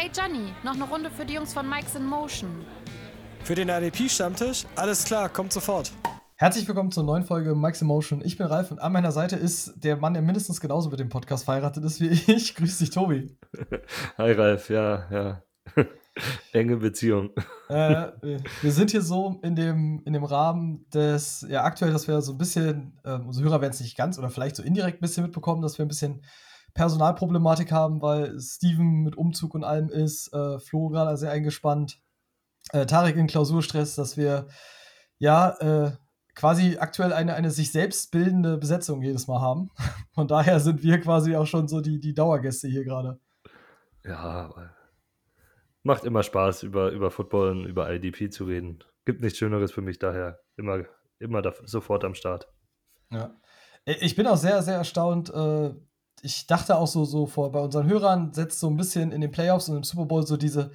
Hey Johnny, noch eine Runde für die Jungs von Mike's in Motion. Für den RDP-Stammtisch? Alles klar, kommt sofort. Herzlich willkommen zur neuen Folge Mike's Emotion. Ich bin Ralf und an meiner Seite ist der Mann, der mindestens genauso mit dem Podcast verheiratet ist wie ich. Grüß dich, Tobi. Hi, Ralf. Ja, ja. Enge Beziehung. Äh, wir sind hier so in dem, in dem Rahmen des, ja, aktuell, dass wir so ein bisschen, äh, unsere Hörer werden es nicht ganz oder vielleicht so indirekt ein bisschen mitbekommen, dass wir ein bisschen Personalproblematik haben, weil Steven mit Umzug und allem ist, äh, Flo gerade sehr eingespannt, äh, Tarek in Klausurstress, dass wir ja äh, quasi aktuell eine, eine sich selbst bildende Besetzung jedes Mal haben. Von daher sind wir quasi auch schon so die, die Dauergäste hier gerade. Ja, macht immer Spaß, über, über Football und über IDP zu reden. Gibt nichts Schöneres für mich daher. Immer, immer da, sofort am Start. Ja. Ich bin auch sehr, sehr erstaunt, äh, ich dachte auch so, so vor bei unseren Hörern setzt so ein bisschen in den Playoffs und im Super Bowl so diese,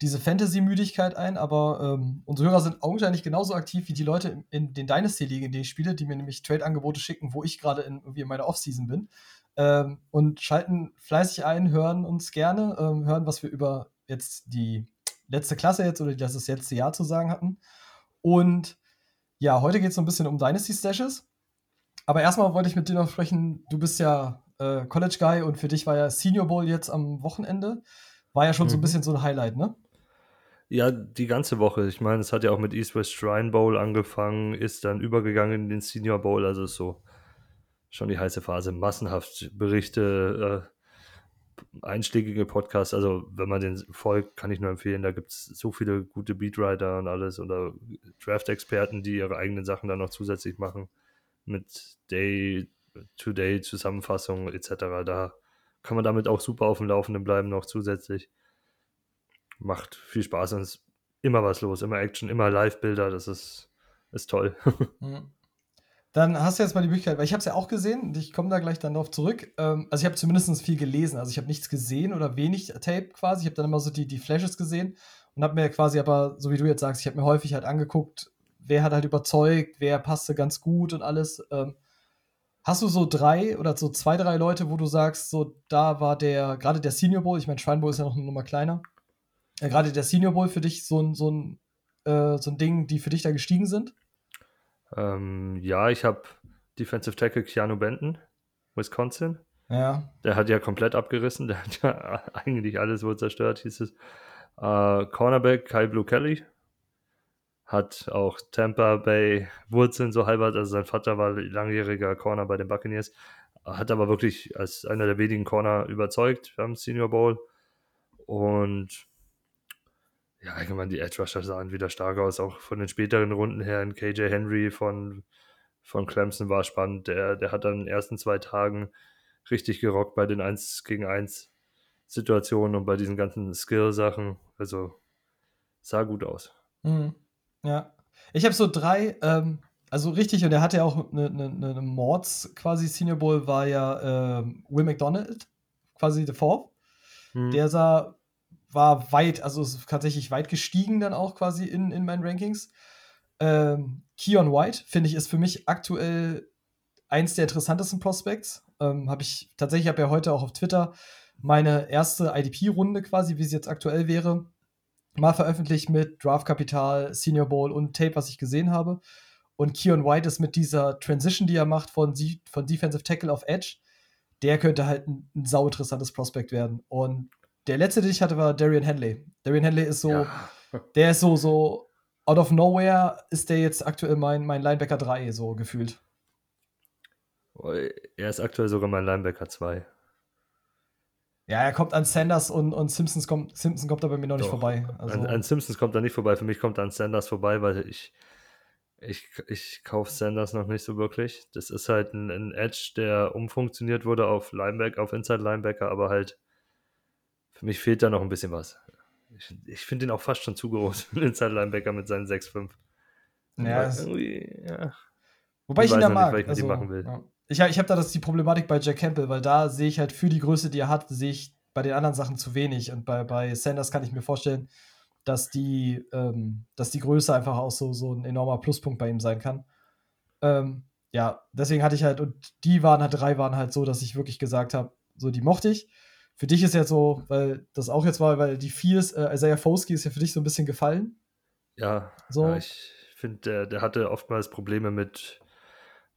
diese Fantasy-Müdigkeit ein, aber ähm, unsere Hörer sind augenscheinlich genauso aktiv wie die Leute in, in den Dynasty-Ligen, in denen ich spiele, die mir nämlich Trade-Angebote schicken, wo ich gerade in, irgendwie in meiner Offseason bin. Ähm, und schalten fleißig ein, hören uns gerne, ähm, hören, was wir über jetzt die letzte Klasse jetzt oder das letzte Jahr zu sagen hatten. Und ja, heute geht es so ein bisschen um Dynasty-Stashes. Aber erstmal wollte ich mit dir noch sprechen, du bist ja äh, College Guy und für dich war ja Senior Bowl jetzt am Wochenende. War ja schon mhm. so ein mhm. bisschen so ein Highlight, ne? Ja, die ganze Woche. Ich meine, es hat ja auch mit East West Shrine Bowl angefangen, ist dann übergegangen in den Senior Bowl, also ist so schon die heiße Phase. Massenhaft Berichte, äh, einschlägige Podcasts. Also, wenn man den folgt, kann ich nur empfehlen. Da gibt es so viele gute Beatwriter und alles oder Draft-Experten, die ihre eigenen Sachen dann noch zusätzlich machen. Mit Day Today-Zusammenfassung etc. Da kann man damit auch super auf dem Laufenden bleiben, noch zusätzlich. Macht viel Spaß und ist immer was los, immer Action, immer Live-Bilder, das ist, ist toll. Mhm. Dann hast du jetzt mal die Möglichkeit, weil ich habe es ja auch gesehen ich komme da gleich dann darauf zurück. Ähm, also ich habe zumindest viel gelesen, also ich habe nichts gesehen oder wenig Tape quasi. Ich habe dann immer so die, die Flashes gesehen und habe mir quasi aber, so wie du jetzt sagst, ich habe mir häufig halt angeguckt, wer hat halt überzeugt, wer passte ganz gut und alles. Ähm, Hast du so drei oder so zwei, drei Leute, wo du sagst, so da war der, gerade der Senior Bowl, ich meine, Shrine Bowl ist ja noch eine Nummer kleiner, äh, gerade der Senior Bowl für dich so ein, so ein, äh, so ein Ding, die für dich da gestiegen sind? Ähm, ja, ich habe Defensive Tackle Keanu Benton, Wisconsin. Ja. Der hat ja komplett abgerissen, der hat ja eigentlich alles wohl zerstört, hieß es. Äh, Cornerback Kai Blue Kelly, hat auch Tampa Bay Wurzeln so halber, also sein Vater war langjähriger Corner bei den Buccaneers, hat aber wirklich als einer der wenigen Corner überzeugt beim Senior Bowl und ja, allgemein die Edge Rusher sahen wieder stark aus, auch von den späteren Runden her. In KJ Henry von, von Clemson war spannend. Der, der hat dann in den ersten zwei Tagen richtig gerockt bei den 1 gegen 1 Situationen und bei diesen ganzen Skill-Sachen. Also sah gut aus. Mhm. Ja. Ich habe so drei, ähm, also richtig, und er hatte ja auch eine, eine, eine Mords quasi Senior Bowl, war ja ähm, Will McDonald, quasi The Fourth. Hm. Der sah, war weit, also tatsächlich weit gestiegen dann auch quasi in, in meinen Rankings. Ähm, Keon White, finde ich, ist für mich aktuell eins der interessantesten Prospects. Ähm, habe ich tatsächlich, habe ja heute auch auf Twitter meine erste IDP-Runde quasi, wie sie jetzt aktuell wäre, mal veröffentlicht mit Draftkapital, Senior Bowl und Tape, was ich gesehen habe. Und Keon White ist mit dieser Transition, die er macht von, von Defensive Tackle auf Edge, der könnte halt ein, ein sau interessantes Prospekt werden. Und der letzte, den ich hatte, war Darian Henley. Darian Henley ist so, ja. der ist so, so out of nowhere ist der jetzt aktuell mein, mein Linebacker 3, so gefühlt. Er ist aktuell sogar mein Linebacker 2. Ja, er kommt an Sanders und, und Simpsons kommt, Simpson kommt da bei mir noch Doch. nicht vorbei. Also an, an, Simpsons kommt er nicht vorbei. Für mich kommt er an Sanders vorbei, weil ich, ich, ich kaufe Sanders noch nicht so wirklich. Das ist halt ein, ein Edge, der umfunktioniert wurde auf Linebacker, auf Inside Linebacker, aber halt für mich fehlt da noch ein bisschen was. Ich, ich finde ihn auch fast schon zu groß, ein Inside Linebacker mit seinen 6'5. Ja, ja. Wobei ich, ich ihn da mag. Nicht, also, machen will. Ja. Ich, ich habe da das die Problematik bei Jack Campbell, weil da sehe ich halt für die Größe, die er hat, sehe ich bei den anderen Sachen zu wenig. Und bei, bei Sanders kann ich mir vorstellen, dass die, ähm, dass die Größe einfach auch so, so ein enormer Pluspunkt bei ihm sein kann. Ähm, ja, deswegen hatte ich halt, und die waren halt, drei waren halt so, dass ich wirklich gesagt habe, so die mochte ich. Für dich ist ja so, weil das auch jetzt war, weil die Viers, äh, Isaiah Foskey ist ja für dich so ein bisschen gefallen. Ja, So. ja ich finde, der, der hatte oftmals Probleme mit,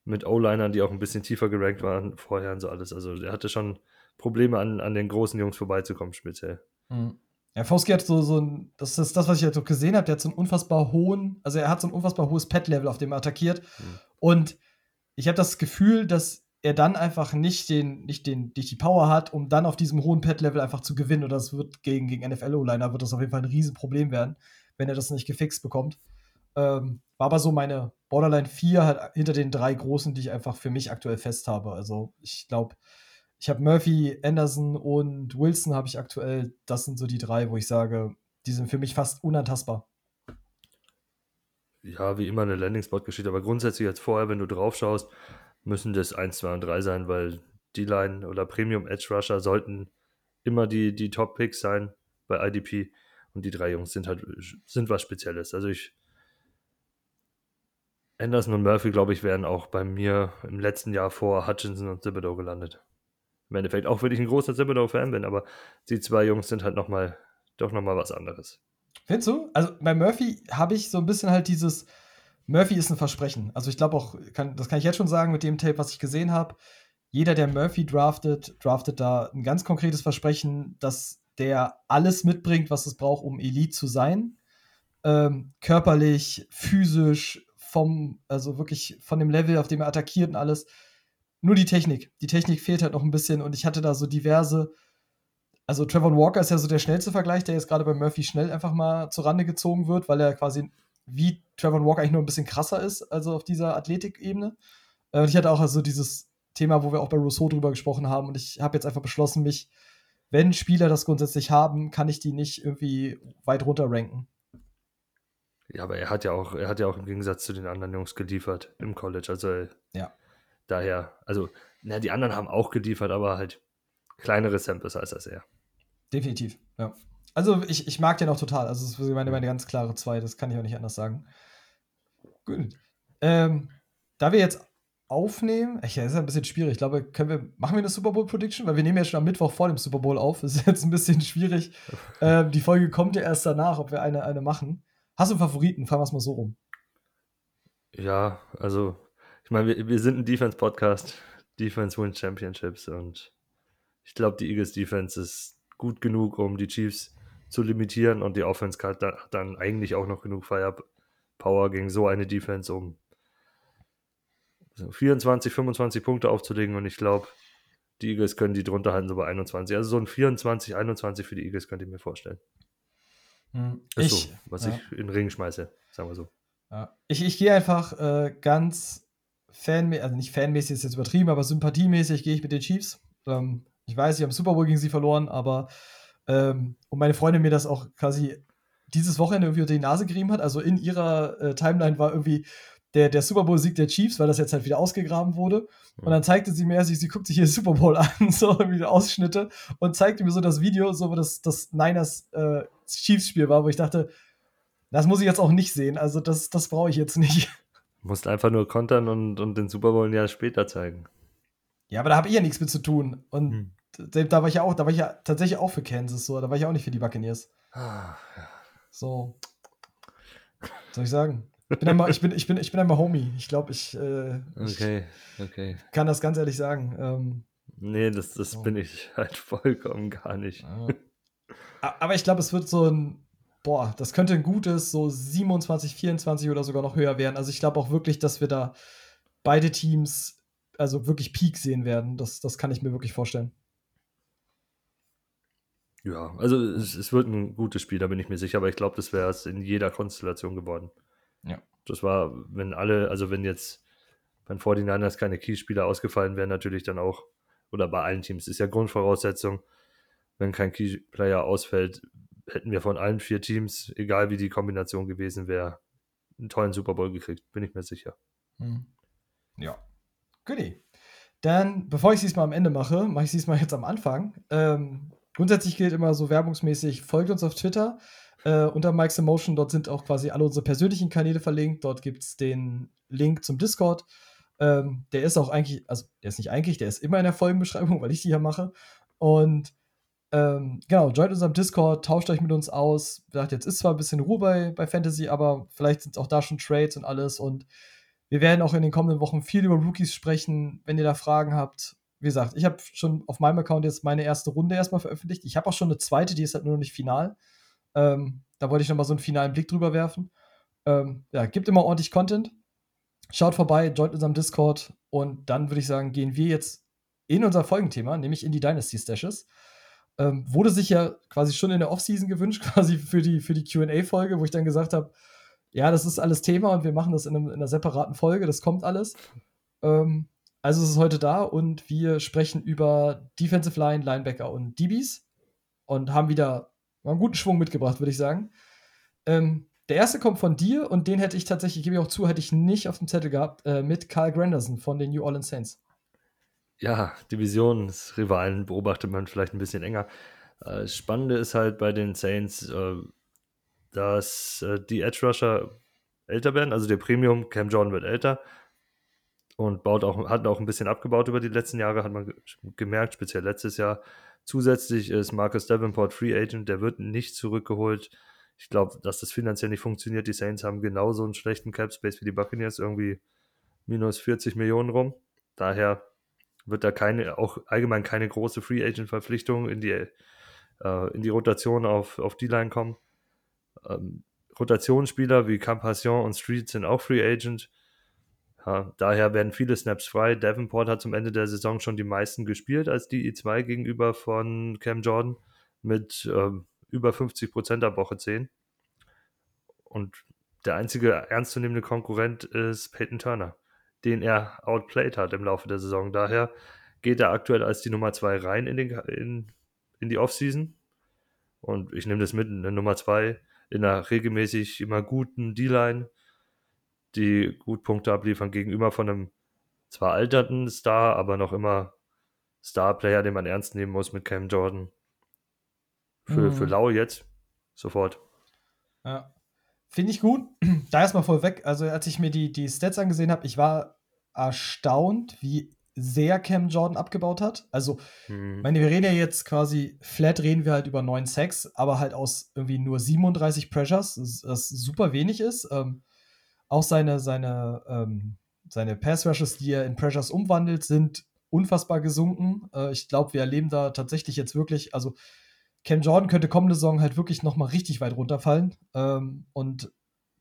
mit O-Linern, die auch ein bisschen tiefer gerankt waren vorher und so alles. Also der hatte schon Probleme an, an den großen Jungs vorbeizukommen, speziell. Mhm. Ja, Fauski hat so, so ein, das ist das, was ich halt so gesehen habe, der hat so einen unfassbar hohen, also er hat so ein unfassbar hohes Pet-Level, auf dem er attackiert. Mhm. Und ich habe das Gefühl, dass er dann einfach nicht den, nicht den, nicht die Power hat, um dann auf diesem hohen Pet-Level einfach zu gewinnen. Und das wird gegen, gegen NFL-O-Liner wird das auf jeden Fall ein Riesenproblem werden, wenn er das nicht gefixt bekommt. Ähm, war aber so meine Borderline 4 halt hinter den drei großen, die ich einfach für mich aktuell fest habe. Also ich glaube, ich habe Murphy, Anderson und Wilson habe ich aktuell. Das sind so die drei, wo ich sage, die sind für mich fast unantastbar. Ja, wie immer eine Landing-Spot-Geschichte, aber grundsätzlich jetzt vorher, wenn du drauf schaust, müssen das 1, 2 und 3 sein, weil D-Line oder Premium Edge Rusher sollten immer die, die Top-Picks sein bei IDP und die drei Jungs sind halt sind was Spezielles. Also ich Anderson und Murphy, glaube ich, wären auch bei mir im letzten Jahr vor Hutchinson und Thibodeau gelandet. Im Endeffekt, auch wenn ich ein großer Thibodeau-Fan bin, aber die zwei Jungs sind halt noch mal, doch nochmal was anderes. Findest du? Also bei Murphy habe ich so ein bisschen halt dieses, Murphy ist ein Versprechen. Also ich glaube auch, kann, das kann ich jetzt schon sagen mit dem Tape, was ich gesehen habe. Jeder, der Murphy draftet, draftet da ein ganz konkretes Versprechen, dass der alles mitbringt, was es braucht, um Elite zu sein. Ähm, körperlich, physisch, vom, also wirklich von dem Level, auf dem er attackiert und alles. Nur die Technik. Die Technik fehlt halt noch ein bisschen und ich hatte da so diverse. Also Trevor Walker ist ja so der schnellste Vergleich, der jetzt gerade bei Murphy schnell einfach mal zur Rande gezogen wird, weil er quasi wie Trevor Walker eigentlich nur ein bisschen krasser ist, also auf dieser Athletikebene. Äh, und ich hatte auch also dieses Thema, wo wir auch bei Rousseau drüber gesprochen haben und ich habe jetzt einfach beschlossen, mich, wenn Spieler das grundsätzlich haben, kann ich die nicht irgendwie weit runter ranken. Ja, aber er hat ja auch, er hat ja auch im Gegensatz zu den anderen Jungs geliefert im College. Also Ja. daher, also, na, die anderen haben auch geliefert, aber halt kleinere Samples als das er. Definitiv, ja. Also ich, ich mag den auch total. Also es ist meine, meine ganz klare zwei, das kann ich auch nicht anders sagen. Gut. Ähm, da wir jetzt aufnehmen, ich, das ist ein bisschen schwierig. Ich glaube, können wir, machen wir eine Super Bowl Prediction? Weil wir nehmen ja schon am Mittwoch vor dem Super Bowl auf. Das ist jetzt ein bisschen schwierig. ähm, die Folge kommt ja erst danach, ob wir eine, eine machen. Hast du einen Favoriten? Fahren wir es mal so rum. Ja, also, ich meine, wir, wir sind ein Defense-Podcast. Defense wins Championships und ich glaube, die Eagles Defense ist gut genug, um die Chiefs zu limitieren und die Offense hat da- hat dann eigentlich auch noch genug Firepower gegen so eine Defense, um so 24, 25 Punkte aufzulegen und ich glaube, die Eagles können die drunter halten, so bei 21. Also so ein 24, 21 für die Eagles könnte ich mir vorstellen. Ist ich, so, was ja. ich in den Ring schmeiße, sagen wir so. Ja. Ich, ich gehe einfach äh, ganz fanmäßig, also nicht fanmäßig ist jetzt übertrieben, aber sympathiemäßig gehe ich mit den Chiefs. Ähm, ich weiß, ich habe Super Bowl gegen sie verloren, aber ähm, und meine Freundin mir das auch quasi dieses Wochenende irgendwie unter die Nase gerieben hat. Also in ihrer äh, Timeline war irgendwie der, der Super Bowl-Sieg der Chiefs, weil das jetzt halt wieder ausgegraben wurde. Und dann zeigte sie mir, sie, sie guckt sich hier Super Bowl an, so irgendwie Ausschnitte und zeigte mir so das Video, so wo das, das Niners äh, Chiefs-Spiel war, wo ich dachte, das muss ich jetzt auch nicht sehen. Also das, das brauche ich jetzt nicht. Musst einfach nur kontern und, und den Super Bowl ein Jahr später zeigen. Ja, aber da habe ich ja nichts mit zu tun. Und Hm. da, war ich ja auch, da war ich ja tatsächlich auch für Kansas so, da war ich auch nicht für die Buccaneers. Ah, So. Was soll ich sagen? Ich bin einmal, ich bin, ich bin, ich bin einmal Homie. Ich glaube, ich, äh, Okay, okay. ich kann das ganz ehrlich sagen. Ähm, Nee, das, das Oh. bin ich halt vollkommen gar nicht. Ja. Aber ich glaube, es wird so ein, boah, das könnte ein gutes, so 27, 24 oder sogar noch höher werden. Also ich glaube auch wirklich, dass wir da beide Teams, also wirklich Peak sehen werden. Das, das kann ich mir wirklich vorstellen. Ja, also es, es wird ein gutes Spiel, da bin ich mir sicher, aber ich glaube, das wäre es in jeder Konstellation geworden. Ja. Das war, wenn alle, also wenn jetzt bei den 49ers keine Key-Spieler ausgefallen wären, natürlich dann auch, oder bei allen Teams, ist ja Grundvoraussetzung, wenn kein Key-Player ausfällt, hätten wir von allen vier Teams, egal wie die Kombination gewesen wäre, einen tollen Super Bowl gekriegt, bin ich mir sicher. Hm. Ja. Goodie. Dann, bevor ich es diesmal am Ende mache, mache ich es diesmal jetzt am Anfang. Ähm, grundsätzlich gilt immer so werbungsmäßig, folgt uns auf Twitter äh, unter Mike's Emotion. Dort sind auch quasi alle unsere persönlichen Kanäle verlinkt. Dort gibt es den Link zum Discord. Ähm, der ist auch eigentlich, also der ist nicht eigentlich, der ist immer in der Folgenbeschreibung, weil ich die hier mache. Und Ähm, genau, joint unserem Discord, tauscht euch mit uns aus. Sagt, jetzt ist zwar ein bisschen Ruhe bei, bei Fantasy, aber vielleicht sind auch da schon Trades und alles. Und wir werden auch in den kommenden Wochen viel über Rookies sprechen. Wenn ihr da Fragen habt, wie gesagt, ich habe schon auf meinem Account jetzt meine erste Runde erstmal veröffentlicht. Ich habe auch schon eine zweite, die ist halt nur noch nicht final. Ähm, da wollte ich nochmal so einen finalen Blick drüber werfen. Ähm, ja, gibt immer ordentlich Content. Schaut vorbei, joint unserem Discord und dann würde ich sagen, gehen wir jetzt in unser Folgenthema, nämlich in die Dynasty Stashes. Ähm, wurde sich ja quasi schon in der Offseason gewünscht, quasi für die, für die QA-Folge, wo ich dann gesagt habe, ja, das ist alles Thema und wir machen das in, einem, in einer separaten Folge, das kommt alles. Ähm, also es ist heute da und wir sprechen über Defensive Line, Linebacker und DBs und haben wieder einen guten Schwung mitgebracht, würde ich sagen. Ähm, der erste kommt von dir und den hätte ich tatsächlich, gebe ich auch zu, hätte ich nicht auf dem Zettel gehabt, äh, mit Carl Granderson von den New Orleans Saints. Ja, Divisionsrivalen beobachtet man vielleicht ein bisschen enger. Äh, das Spannende ist halt bei den Saints, äh, dass äh, die Edge Rusher älter werden, also der Premium, Cam Jordan wird älter und baut auch, hat auch ein bisschen abgebaut über die letzten Jahre, hat man gemerkt, speziell letztes Jahr. Zusätzlich ist Marcus Davenport Free Agent, der wird nicht zurückgeholt. Ich glaube, dass das finanziell nicht funktioniert. Die Saints haben genauso einen schlechten Cap Space wie die Buccaneers, irgendwie minus 40 Millionen rum. Daher wird da keine, auch allgemein keine große Free Agent Verpflichtung in die, äh, in die Rotation auf, auf die Line kommen. Ähm, Rotationsspieler wie Campassion und Street sind auch Free Agent. Ja, daher werden viele Snaps frei. Davenport hat zum Ende der Saison schon die meisten gespielt als die I2 gegenüber von Cam Jordan mit ähm, über 50 Prozent ab Woche 10. Und der einzige ernstzunehmende Konkurrent ist Peyton Turner, den er outplayed hat im Laufe der Saison. Daher geht er aktuell als die Nummer 2 rein in, den, in, in die Offseason. Und ich nehme das mit, eine Nummer 2 in einer regelmäßig immer guten D-Line die gut Punkte abliefern gegenüber von einem zwar alternden Star, aber noch immer Star-Player, den man ernst nehmen muss mit Cam Jordan. Für, mhm. für Lau jetzt sofort. Ja. Finde ich gut. Da erstmal vorweg, also als ich mir die, die Stats angesehen habe, ich war erstaunt, wie sehr Cam Jordan abgebaut hat. Also, mhm. meine, wir reden ja jetzt quasi, flat reden wir halt über 9 Sacks, aber halt aus irgendwie nur 37 Pressures, das super wenig ist. Ähm, auch seine, seine, ähm, seine Pass-Rushes, die er in Pressures umwandelt, sind unfassbar gesunken. Äh, ich glaube, wir erleben da tatsächlich jetzt wirklich, also Cam Jordan könnte kommende Saison halt wirklich noch mal richtig weit runterfallen. Ähm, und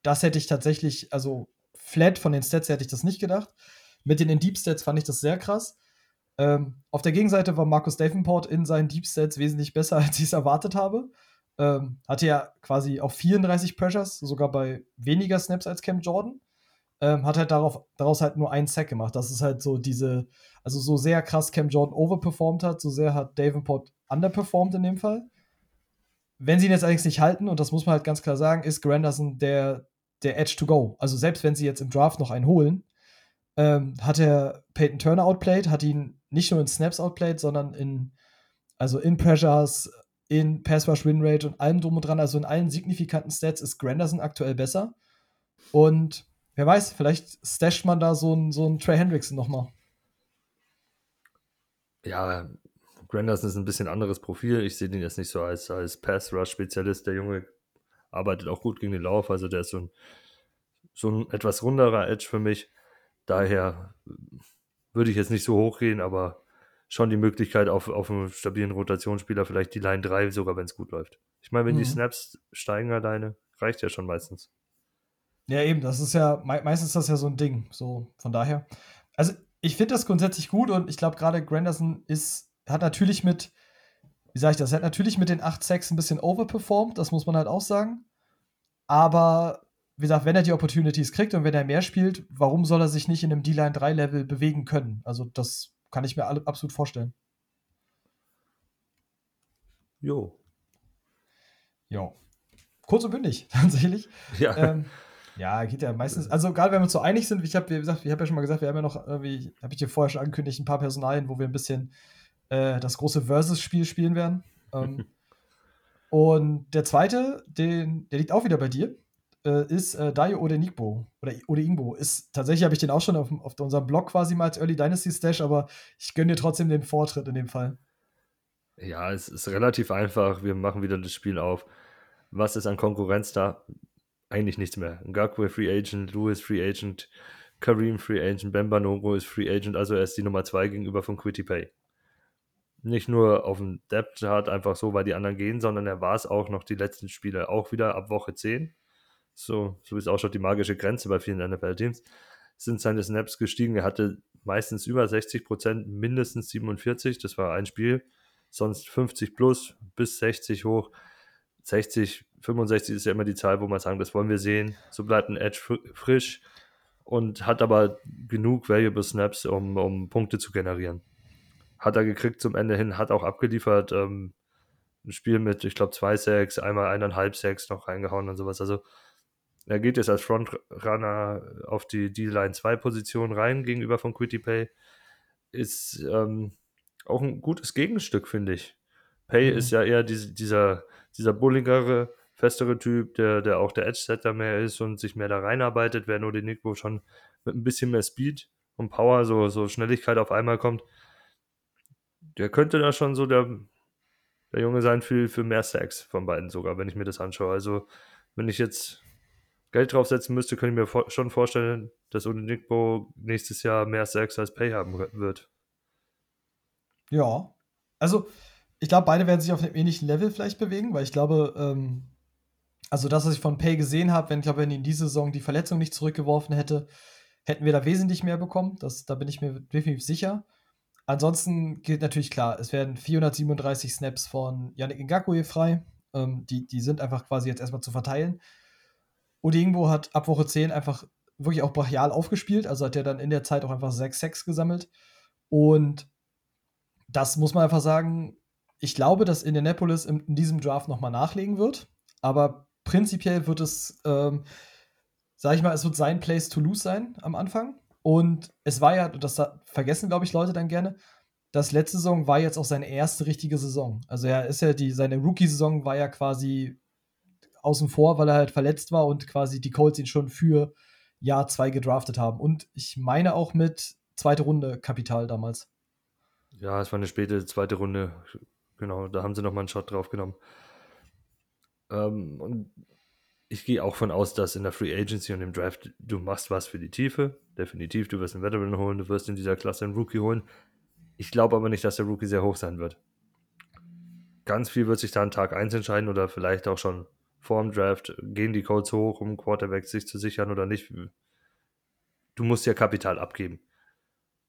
das hätte ich tatsächlich, also flat von den Stats hätte ich das nicht gedacht. Mit den In-Deep Stats fand ich das sehr krass. Ähm, auf der Gegenseite war Markus Davenport in seinen Deep Stats wesentlich besser, als ich es erwartet habe. Ähm, hatte ja quasi auch 34 Pressures, sogar bei weniger Snaps als Cam Jordan. Ähm, hat halt darauf, daraus halt nur einen Sack gemacht. Das ist halt so diese, also so sehr krass Cam Jordan overperformed hat, so sehr hat Davenport underperformed in dem Fall. Wenn sie ihn jetzt allerdings nicht halten, und das muss man halt ganz klar sagen, ist Granderson der, der Edge to go. Also selbst wenn sie jetzt im Draft noch einen holen, ähm, hat er Peyton Turner outplayed, hat ihn nicht nur in Snaps outplayed, sondern in, also in Pressures, in Pass Rush Win Rate und allem drum und dran, also in allen signifikanten Stats ist Granderson aktuell besser. Und wer weiß, vielleicht stasht man da so einen so Trey Hendrickson nochmal. Ja, Granderson ist ein bisschen anderes Profil. Ich sehe den jetzt nicht so als, als Pass Rush Spezialist. Der Junge arbeitet auch gut gegen den Lauf, also der ist so ein, so ein etwas runderer Edge für mich. Daher würde ich jetzt nicht so hoch gehen, aber schon die Möglichkeit auf, auf einen stabilen Rotationsspieler, vielleicht die Line 3, sogar wenn es gut läuft. Ich meine, wenn mhm. die Snaps steigen alleine, reicht ja schon meistens. Ja, eben, das ist ja, me meistens ist das ja so ein Ding. So, von daher. Also, ich finde das grundsätzlich gut und ich glaube, gerade Granderson ist, hat natürlich mit, wie sage ich das, hat natürlich mit den 8 Sacks ein bisschen overperformed, das muss man halt auch sagen. Aber, wie gesagt, wenn er die Opportunities kriegt und wenn er mehr spielt, warum soll er sich nicht in einem D-Line 3-Level bewegen können? Also, das kann ich mir absolut vorstellen. Jo. Jo. Kurz und bündig, tatsächlich. Ja. Ähm, ja, geht ja meistens. Also, gerade wenn wir uns so einig sind, ich habe habe ja schon mal gesagt, wir haben ja noch irgendwie, habe ich dir vorher schon angekündigt, ein paar Personalien, wo wir ein bisschen äh, das große Versus-Spiel spielen werden. Ähm, und der zweite, den, der liegt auch wieder bei dir äh, ist äh, Dayo Odenigbo oder Odeingbo. Ist tatsächlich habe ich den auch schon auf, auf unserem Blog quasi mal als Early Dynasty Stash, aber ich gönne dir trotzdem den Vortritt in dem Fall. Ja, es ist relativ einfach. Wir machen wieder das Spiel auf. Was ist an Konkurrenz da? Eigentlich nichts mehr. Ngakwe Free Agent, Lewis Free Agent, Kareem Free Agent, Bemba Nogo ist Free Agent, also er ist die Nummer 2 gegenüber von Quitty Pay. Nicht nur auf dem Depth Chart einfach so, weil die anderen gehen, sondern er war es auch noch die letzten Spiele, auch wieder ab Woche 10. So, so ist auch schon die magische Grenze bei vielen NFL-Teams. Sind seine Snaps gestiegen. Er hatte meistens über 60 Prozent, mindestens 47. Das war ein Spiel sonst 50 plus bis 60 hoch. 60, 65 ist ja immer die Zahl, wo man sagen, das wollen wir sehen. So bleibt ein Edge frisch und hat aber genug Valuable Snaps, um, um Punkte zu generieren. Hat er gekriegt zum Ende hin, hat auch abgeliefert. Ähm, ein Spiel mit, ich glaube, zwei Sacks, einmal eineinhalb Sacks noch reingehauen und sowas. Also er geht jetzt als Frontrunner auf die D-Line 2 Position rein gegenüber von Quitty Pay. Ist ähm, auch ein gutes Gegenstück, finde ich. Pay mhm. ist ja eher diese, dieser, dieser bulligere, festere Typ, der, der auch der Edge-Setter mehr ist und sich mehr da reinarbeitet, während Nico schon mit ein bisschen mehr Speed und Power, so, so Schnelligkeit auf einmal kommt. Der könnte da schon so der, der Junge sein für, für mehr Sex von beiden sogar, wenn ich mir das anschaue. Also, wenn ich jetzt Geld draufsetzen müsste, könnte ich mir vor, schon vorstellen, dass Nico nächstes Jahr mehr Sex als Pay haben wird. Ja. Also, ich glaube, beide werden sich auf einem ähnlichen Level vielleicht bewegen, weil ich glaube, ähm, also das, was ich von Pay gesehen habe, wenn, ich glaube, wenn in dieser Saison die Verletzung nicht zurückgeworfen hätte, hätten wir da wesentlich mehr bekommen. Das, da bin ich mir definitiv sicher. Ansonsten gilt natürlich klar, es werden 437 Snaps von Yannick Ngakwe frei. Ähm, die, die sind einfach quasi jetzt erstmal zu verteilen. Odingbo hat ab Woche 10 einfach wirklich auch brachial aufgespielt, also hat er dann in der Zeit auch einfach 6 Sex gesammelt. Und das muss man einfach sagen. Ich glaube, dass Indianapolis in, in diesem Draft nochmal nachlegen wird. Aber prinzipiell wird es, ähm, sag ich mal, es wird sein Place to lose sein am Anfang. Und es war ja, das vergessen, glaube ich, Leute dann gerne, das letzte Saison war jetzt auch seine erste richtige Saison. Also er ist ja die, seine Rookie-Saison war ja quasi außen vor, weil er halt verletzt war und quasi die Colts ihn schon für Jahr zwei gedraftet haben. Und ich meine auch mit zweite Runde Kapital damals. Ja, es war eine späte zweite Runde. Genau, da haben sie nochmal einen Shot drauf genommen. Ähm, und ich gehe auch von aus, dass in der Free Agency und im Draft du machst was für die Tiefe. Definitiv, du wirst einen Veteran holen, du wirst in dieser Klasse einen Rookie holen. Ich glaube aber nicht, dass der Rookie sehr hoch sein wird. Ganz viel wird sich da an Tag 1 entscheiden oder vielleicht auch schon vor dem Draft. Gehen die Codes hoch, um Quarterback sich zu sichern oder nicht? Du musst ja Kapital abgeben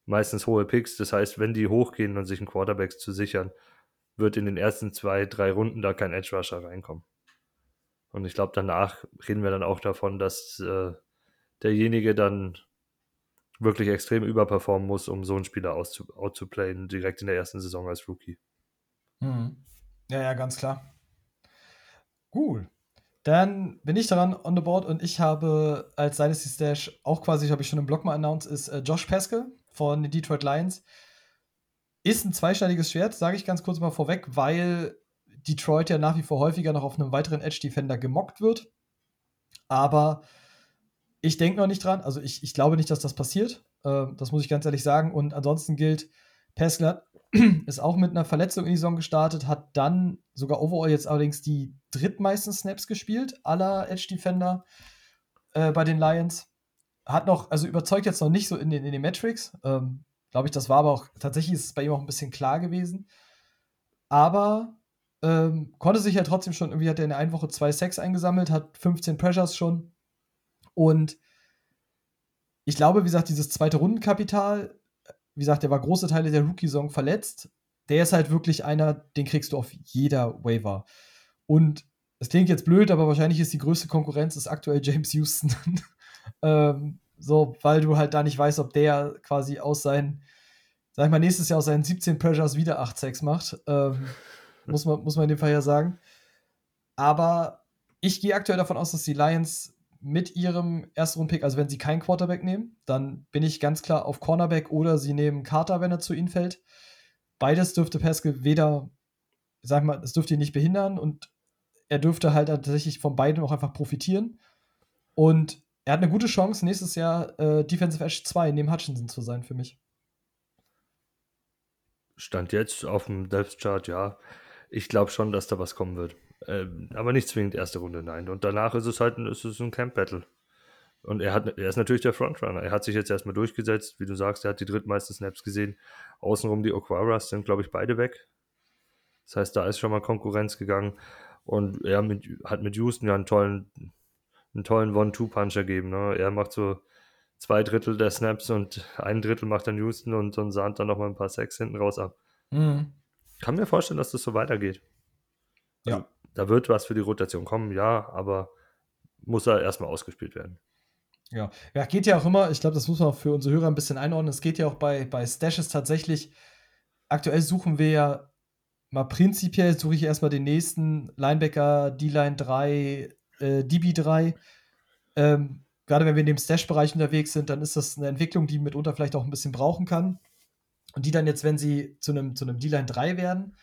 meistens hohe Picks. Das heißt, wenn die hochgehen und sich einen Quarterbacks zu sichern, wird in den ersten zwei, drei Runden da kein Edge Rusher reinkommen. Und ich glaube, danach reden wir dann auch davon, dass äh, derjenige dann wirklich extrem überperformen muss, um so einen Spieler auszuplayen, direkt in der ersten Saison als Rookie. Mhm. Ja, ja, ganz klar. Cool. Dann bin ich daran on the board und ich habe als Dynasty Stash auch quasi, habe ich schon im Blog mal announced, ist äh, Josh Pascal von den Detroit Lions. Ist ein zweischneidiges Schwert, sage ich ganz kurz mal vorweg, weil Detroit ja nach wie vor häufiger noch auf einem weiteren Edge-Defender gemockt wird. Aber ich denke noch nicht dran. Also ich, ich glaube nicht, dass das passiert. Äh, das muss ich ganz ehrlich sagen. Und ansonsten gilt, Pascal ist auch mit einer Verletzung in die Saison gestartet, hat dann sogar overall jetzt allerdings die drittmeisten Snaps gespielt, aller Edge-Defender äh, bei den Lions hat noch, also überzeugt jetzt noch nicht so in den, in den Metrics. Ähm, Glaube ich, das war aber auch, tatsächlich ist es bei ihm auch ein bisschen klar gewesen. Aber ähm, konnte sich ja trotzdem schon, irgendwie hat er in der einen Woche zwei Sex eingesammelt, hat 15 Pressures schon. Und ich glaube, wie gesagt, dieses zweite Rundenkapital, wie gesagt, der war große Teile der Rookie-Song verletzt. Der ist halt wirklich einer, den kriegst du auf jeder Waiver. Und es klingt jetzt blöd, aber wahrscheinlich ist die größte Konkurrenz ist aktuell James Houston. Ähm, so, weil du halt da nicht weißt, ob der quasi aus seinen, sag ich mal, nächstes Jahr aus seinen 17 Pressures wieder 8 Sex macht. Ähm, muss, man, muss man in dem Fall ja sagen. Aber ich gehe aktuell davon aus, dass die Lions mit ihrem ersten Pick, also wenn sie keinen Quarterback nehmen, dann bin ich ganz klar auf Cornerback oder sie nehmen Carter, wenn er zu ihnen fällt. Beides dürfte Pascal weder, sag mal, es dürfte ihn nicht behindern und er dürfte halt tatsächlich von beiden auch einfach profitieren. Und er hat eine gute Chance, nächstes Jahr äh, Defensive Edge 2 neben Hutchinson zu sein für mich. Stand jetzt auf dem Depth Chart, ja. Ich glaube schon, dass da was kommen wird. Ähm, aber nicht zwingend erste Runde, nein. Und danach ist es halt ein, ist es ein Camp Battle. Und er, hat, er ist natürlich der Frontrunner. Er hat sich jetzt erstmal durchgesetzt. Wie du sagst, er hat die drittmeisten Snaps gesehen. Außenrum die Aquaras sind, glaube ich, beide weg. Das heißt, da ist schon mal Konkurrenz gegangen. Und er mit, hat mit Houston ja einen tollen, einen tollen One-Two-Puncher gegeben. Ne? Er macht so zwei Drittel der Snaps und ein Drittel macht dann Houston und, und sahnt dann nochmal ein paar Sacks hinten raus ab. Mhm. Kann mir vorstellen, dass das so weitergeht. Ja. Also, da wird was für die Rotation kommen, ja, aber muss er erstmal ausgespielt werden. Ja. ja, geht ja auch immer, ich glaube, das muss man auch für unsere Hörer ein bisschen einordnen. Es geht ja auch bei, bei Stashes tatsächlich. Aktuell suchen wir ja mal prinzipiell, suche ich erstmal den nächsten Linebacker, D-Line 3, äh, DB 3. Ähm, Gerade wenn wir in dem Stash-Bereich unterwegs sind, dann ist das eine Entwicklung, die mitunter vielleicht auch ein bisschen brauchen kann. Und die dann jetzt, wenn sie zu einem, zu einem D-Line 3 werden,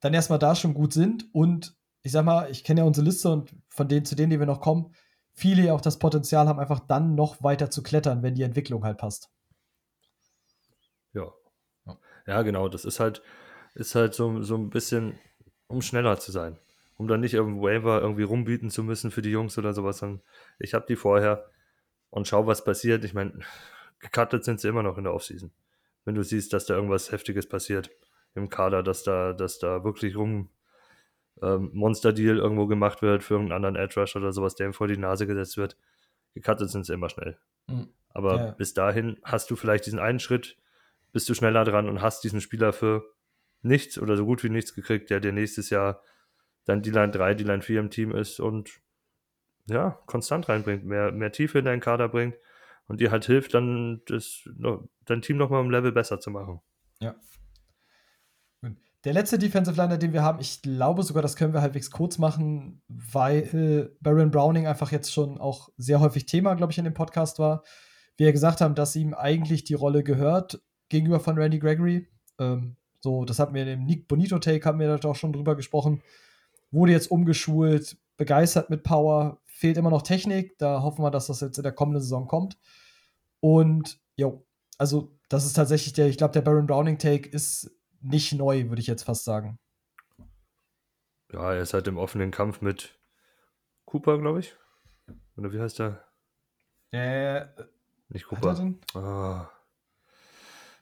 dann erstmal da schon gut sind. Und ich sag mal, ich kenne ja unsere Liste und von denen, zu denen, die wir noch kommen, viele ja auch das Potenzial haben, einfach dann noch weiter zu klettern, wenn die Entwicklung halt passt. Ja. Ja, genau. Das ist halt, ist halt so, so ein bisschen, um schneller zu sein. Um dann nicht irgendwo Waiver irgendwie rumbieten zu müssen für die Jungs oder sowas. Dann, ich habe die vorher und schau, was passiert. Ich meine, gecuttet sind sie immer noch in der Offseason. Wenn du siehst, dass da irgendwas Heftiges passiert im Kader, dass da, dass da wirklich rum ähm, Monster-Deal irgendwo gemacht wird für irgendeinen anderen Edge Rush oder sowas, der ihm vor die Nase gesetzt wird. Gecuttet sind sie immer schnell. Mhm. Aber Ja. bis dahin hast du vielleicht diesen einen Schritt, bist du schneller dran und hast diesen Spieler für nichts oder so gut wie nichts gekriegt, der dir nächstes Jahr dann die Line 3, die Line 4 im Team ist und ja, konstant reinbringt, mehr, mehr Tiefe in deinen Kader bringt und dir halt hilft, dann das, dein Team nochmal im Level besser zu machen. Ja. Der letzte Defensive Liner, den wir haben, ich glaube sogar, das können wir halbwegs kurz machen, weil Baron Browning einfach jetzt schon auch sehr häufig Thema, glaube ich, in dem Podcast war. Wir gesagt haben, dass ihm eigentlich die Rolle gehört gegenüber von Randy Gregory. Ähm, so, das hatten wir in dem Nick Bonito Take, haben wir da auch schon drüber gesprochen. Wurde jetzt umgeschult, begeistert mit Power, fehlt immer noch Technik. Da hoffen wir, dass das jetzt in der kommenden Saison kommt. Und, jo, also, das ist tatsächlich der, ich glaube, der Baron Browning Take ist nicht neu, würde ich jetzt fast sagen. Ja, er ist halt im offenen Kampf mit Cooper, glaube ich. Oder wie heißt er? Äh, Nicht hat er Cooper. denn? Ah.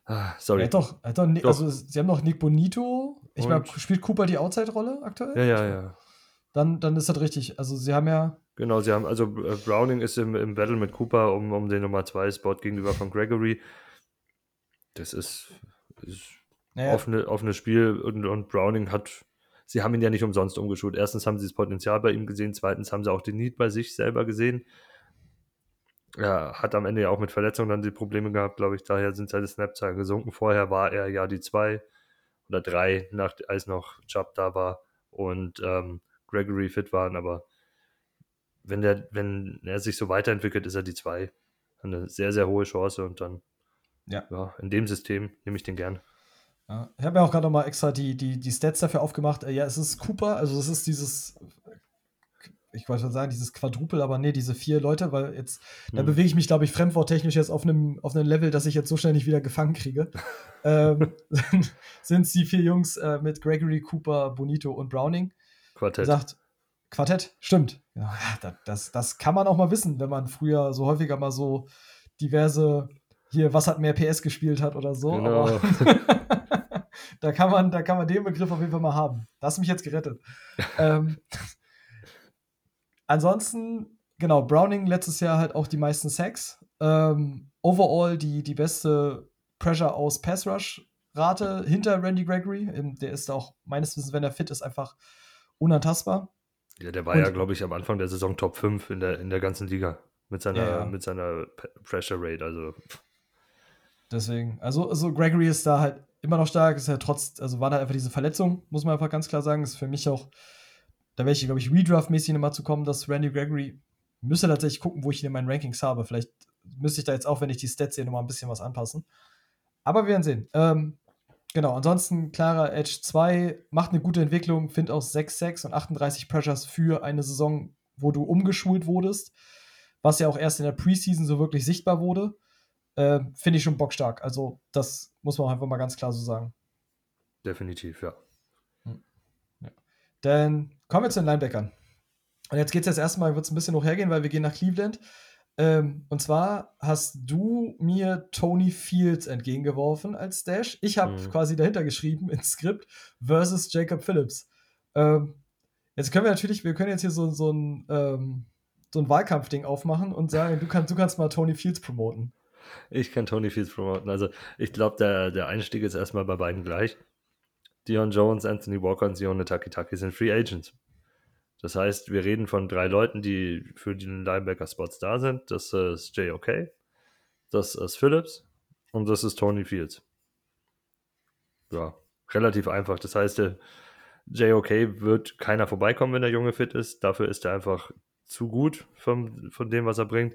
Er sorry. hat doch, er hat doch, Doch. also sie haben noch Nick Bonito. Ich Und? meine, spielt Cooper die Outside-Rolle aktuell? Ja, ja, ja. Dann, dann ist das richtig. Also sie haben ja, Genau, sie haben, also äh, Browning ist im, im Battle mit Cooper um, um den Nummer 2 Spot gegenüber von Gregory. Das ist, ist naja, offene, offenes Spiel und, und Browning hat, sie haben ihn ja nicht umsonst umgeschult. Erstens haben sie das Potenzial bei ihm gesehen, zweitens haben sie auch den Need bei sich selber gesehen. Er hat am Ende ja auch mit Verletzungen dann die Probleme gehabt, glaube ich. Daher sind seine Snapzahlen gesunken. Vorher war er ja die 2 oder 3, nach, als noch Chubb da war und ähm, Gregory fit waren, aber wenn der, wenn er sich so weiterentwickelt, ist er die 2. Eine sehr, sehr hohe Chance und dann, Ja. ja in dem System nehme ich den gern. ja. ich habe mir auch gerade noch mal extra die, die, die Stats dafür aufgemacht. Äh, Ja, es ist Cooper, also es ist dieses, ich wollte schon sagen, dieses Quadrupel, aber nee, diese vier Leute, weil jetzt, da Hm. bewege ich mich, glaube ich, fremdworttechnisch jetzt auf einem, auf einem Level, das ich jetzt so schnell nicht wieder gefangen kriege. ähm, sind es die vier Jungs äh, mit Gregory, Cooper, Bonito und Browning. Quartett. gesagt, Quartett, stimmt. Ja, das, das, das kann man auch mal wissen, wenn man früher so häufiger mal so diverse hier, was hat mehr PS gespielt hat oder so. Genau. Aber da, kann man, da kann man den Begriff auf jeden Fall mal haben. Das hat mich jetzt gerettet. ähm, ansonsten, genau, Browning letztes Jahr halt auch die meisten Sacks. Ähm, overall die, die beste Pressure aus Pass Rush Rate hinter Randy Gregory. Ähm, Der ist auch meines Wissens, wenn er fit ist, einfach unantastbar. Ja, der war Und- ja, glaube ich, am Anfang der Saison Top 5 in der, in der ganzen Liga. Mit seiner, Ja, ja. Mit seiner Pressure Rate. Also, Deswegen, also, also Gregory ist da halt immer noch stark, ist ja trotz, also war da einfach diese Verletzung, muss man einfach ganz klar sagen. Ist für mich auch, da werde ich, glaube ich, Redraft-mäßig nochmal zu kommen, dass Randy Gregory müsste tatsächlich gucken, wo ich ihn in meinen Rankings habe. Vielleicht müsste ich da jetzt auch, wenn ich die Stats sehe, nochmal ein bisschen was anpassen. Aber wir werden sehen. Ähm, genau, ansonsten klarer Edge 2 macht eine gute Entwicklung, finde auch 6 6 und 38 Pressures für eine Saison, wo du umgeschult wurdest, was ja auch erst in der Preseason so wirklich sichtbar wurde. Ähm, finde ich schon bockstark. Also, das muss man auch einfach mal ganz klar so sagen. definitiv, ja. Dann kommen wir zu den Linebackern. Und jetzt geht es jetzt erstmal, wird es ein bisschen hoch hergehen, weil wir gehen nach Cleveland. Ähm, und zwar hast du mir Tony Fields entgegengeworfen als Stash. Ich habe Mhm. quasi dahinter geschrieben ins Skript versus Jacob Phillips. Ähm, jetzt können wir natürlich, wir können jetzt hier so, so ein, ähm, so ein Wahlkampfding aufmachen und sagen, du kannst, du kannst mal Tony Fields promoten. Ich kann Tony Fields promoten. Also ich glaube, der, der Einstieg ist erstmal bei beiden gleich. Dion Jones, Anthony Walker und Sione Takitaki sind Free Agents. Das heißt, wir reden von drei Leuten, die für die Linebacker-Spots da sind. Das ist JOK, das ist Phillips und das ist Tony Fields. Ja, relativ einfach. Das heißt, der JOK wird keiner vorbeikommen, wenn der Junge fit ist. Dafür ist er einfach zu gut vom, von dem, was er bringt.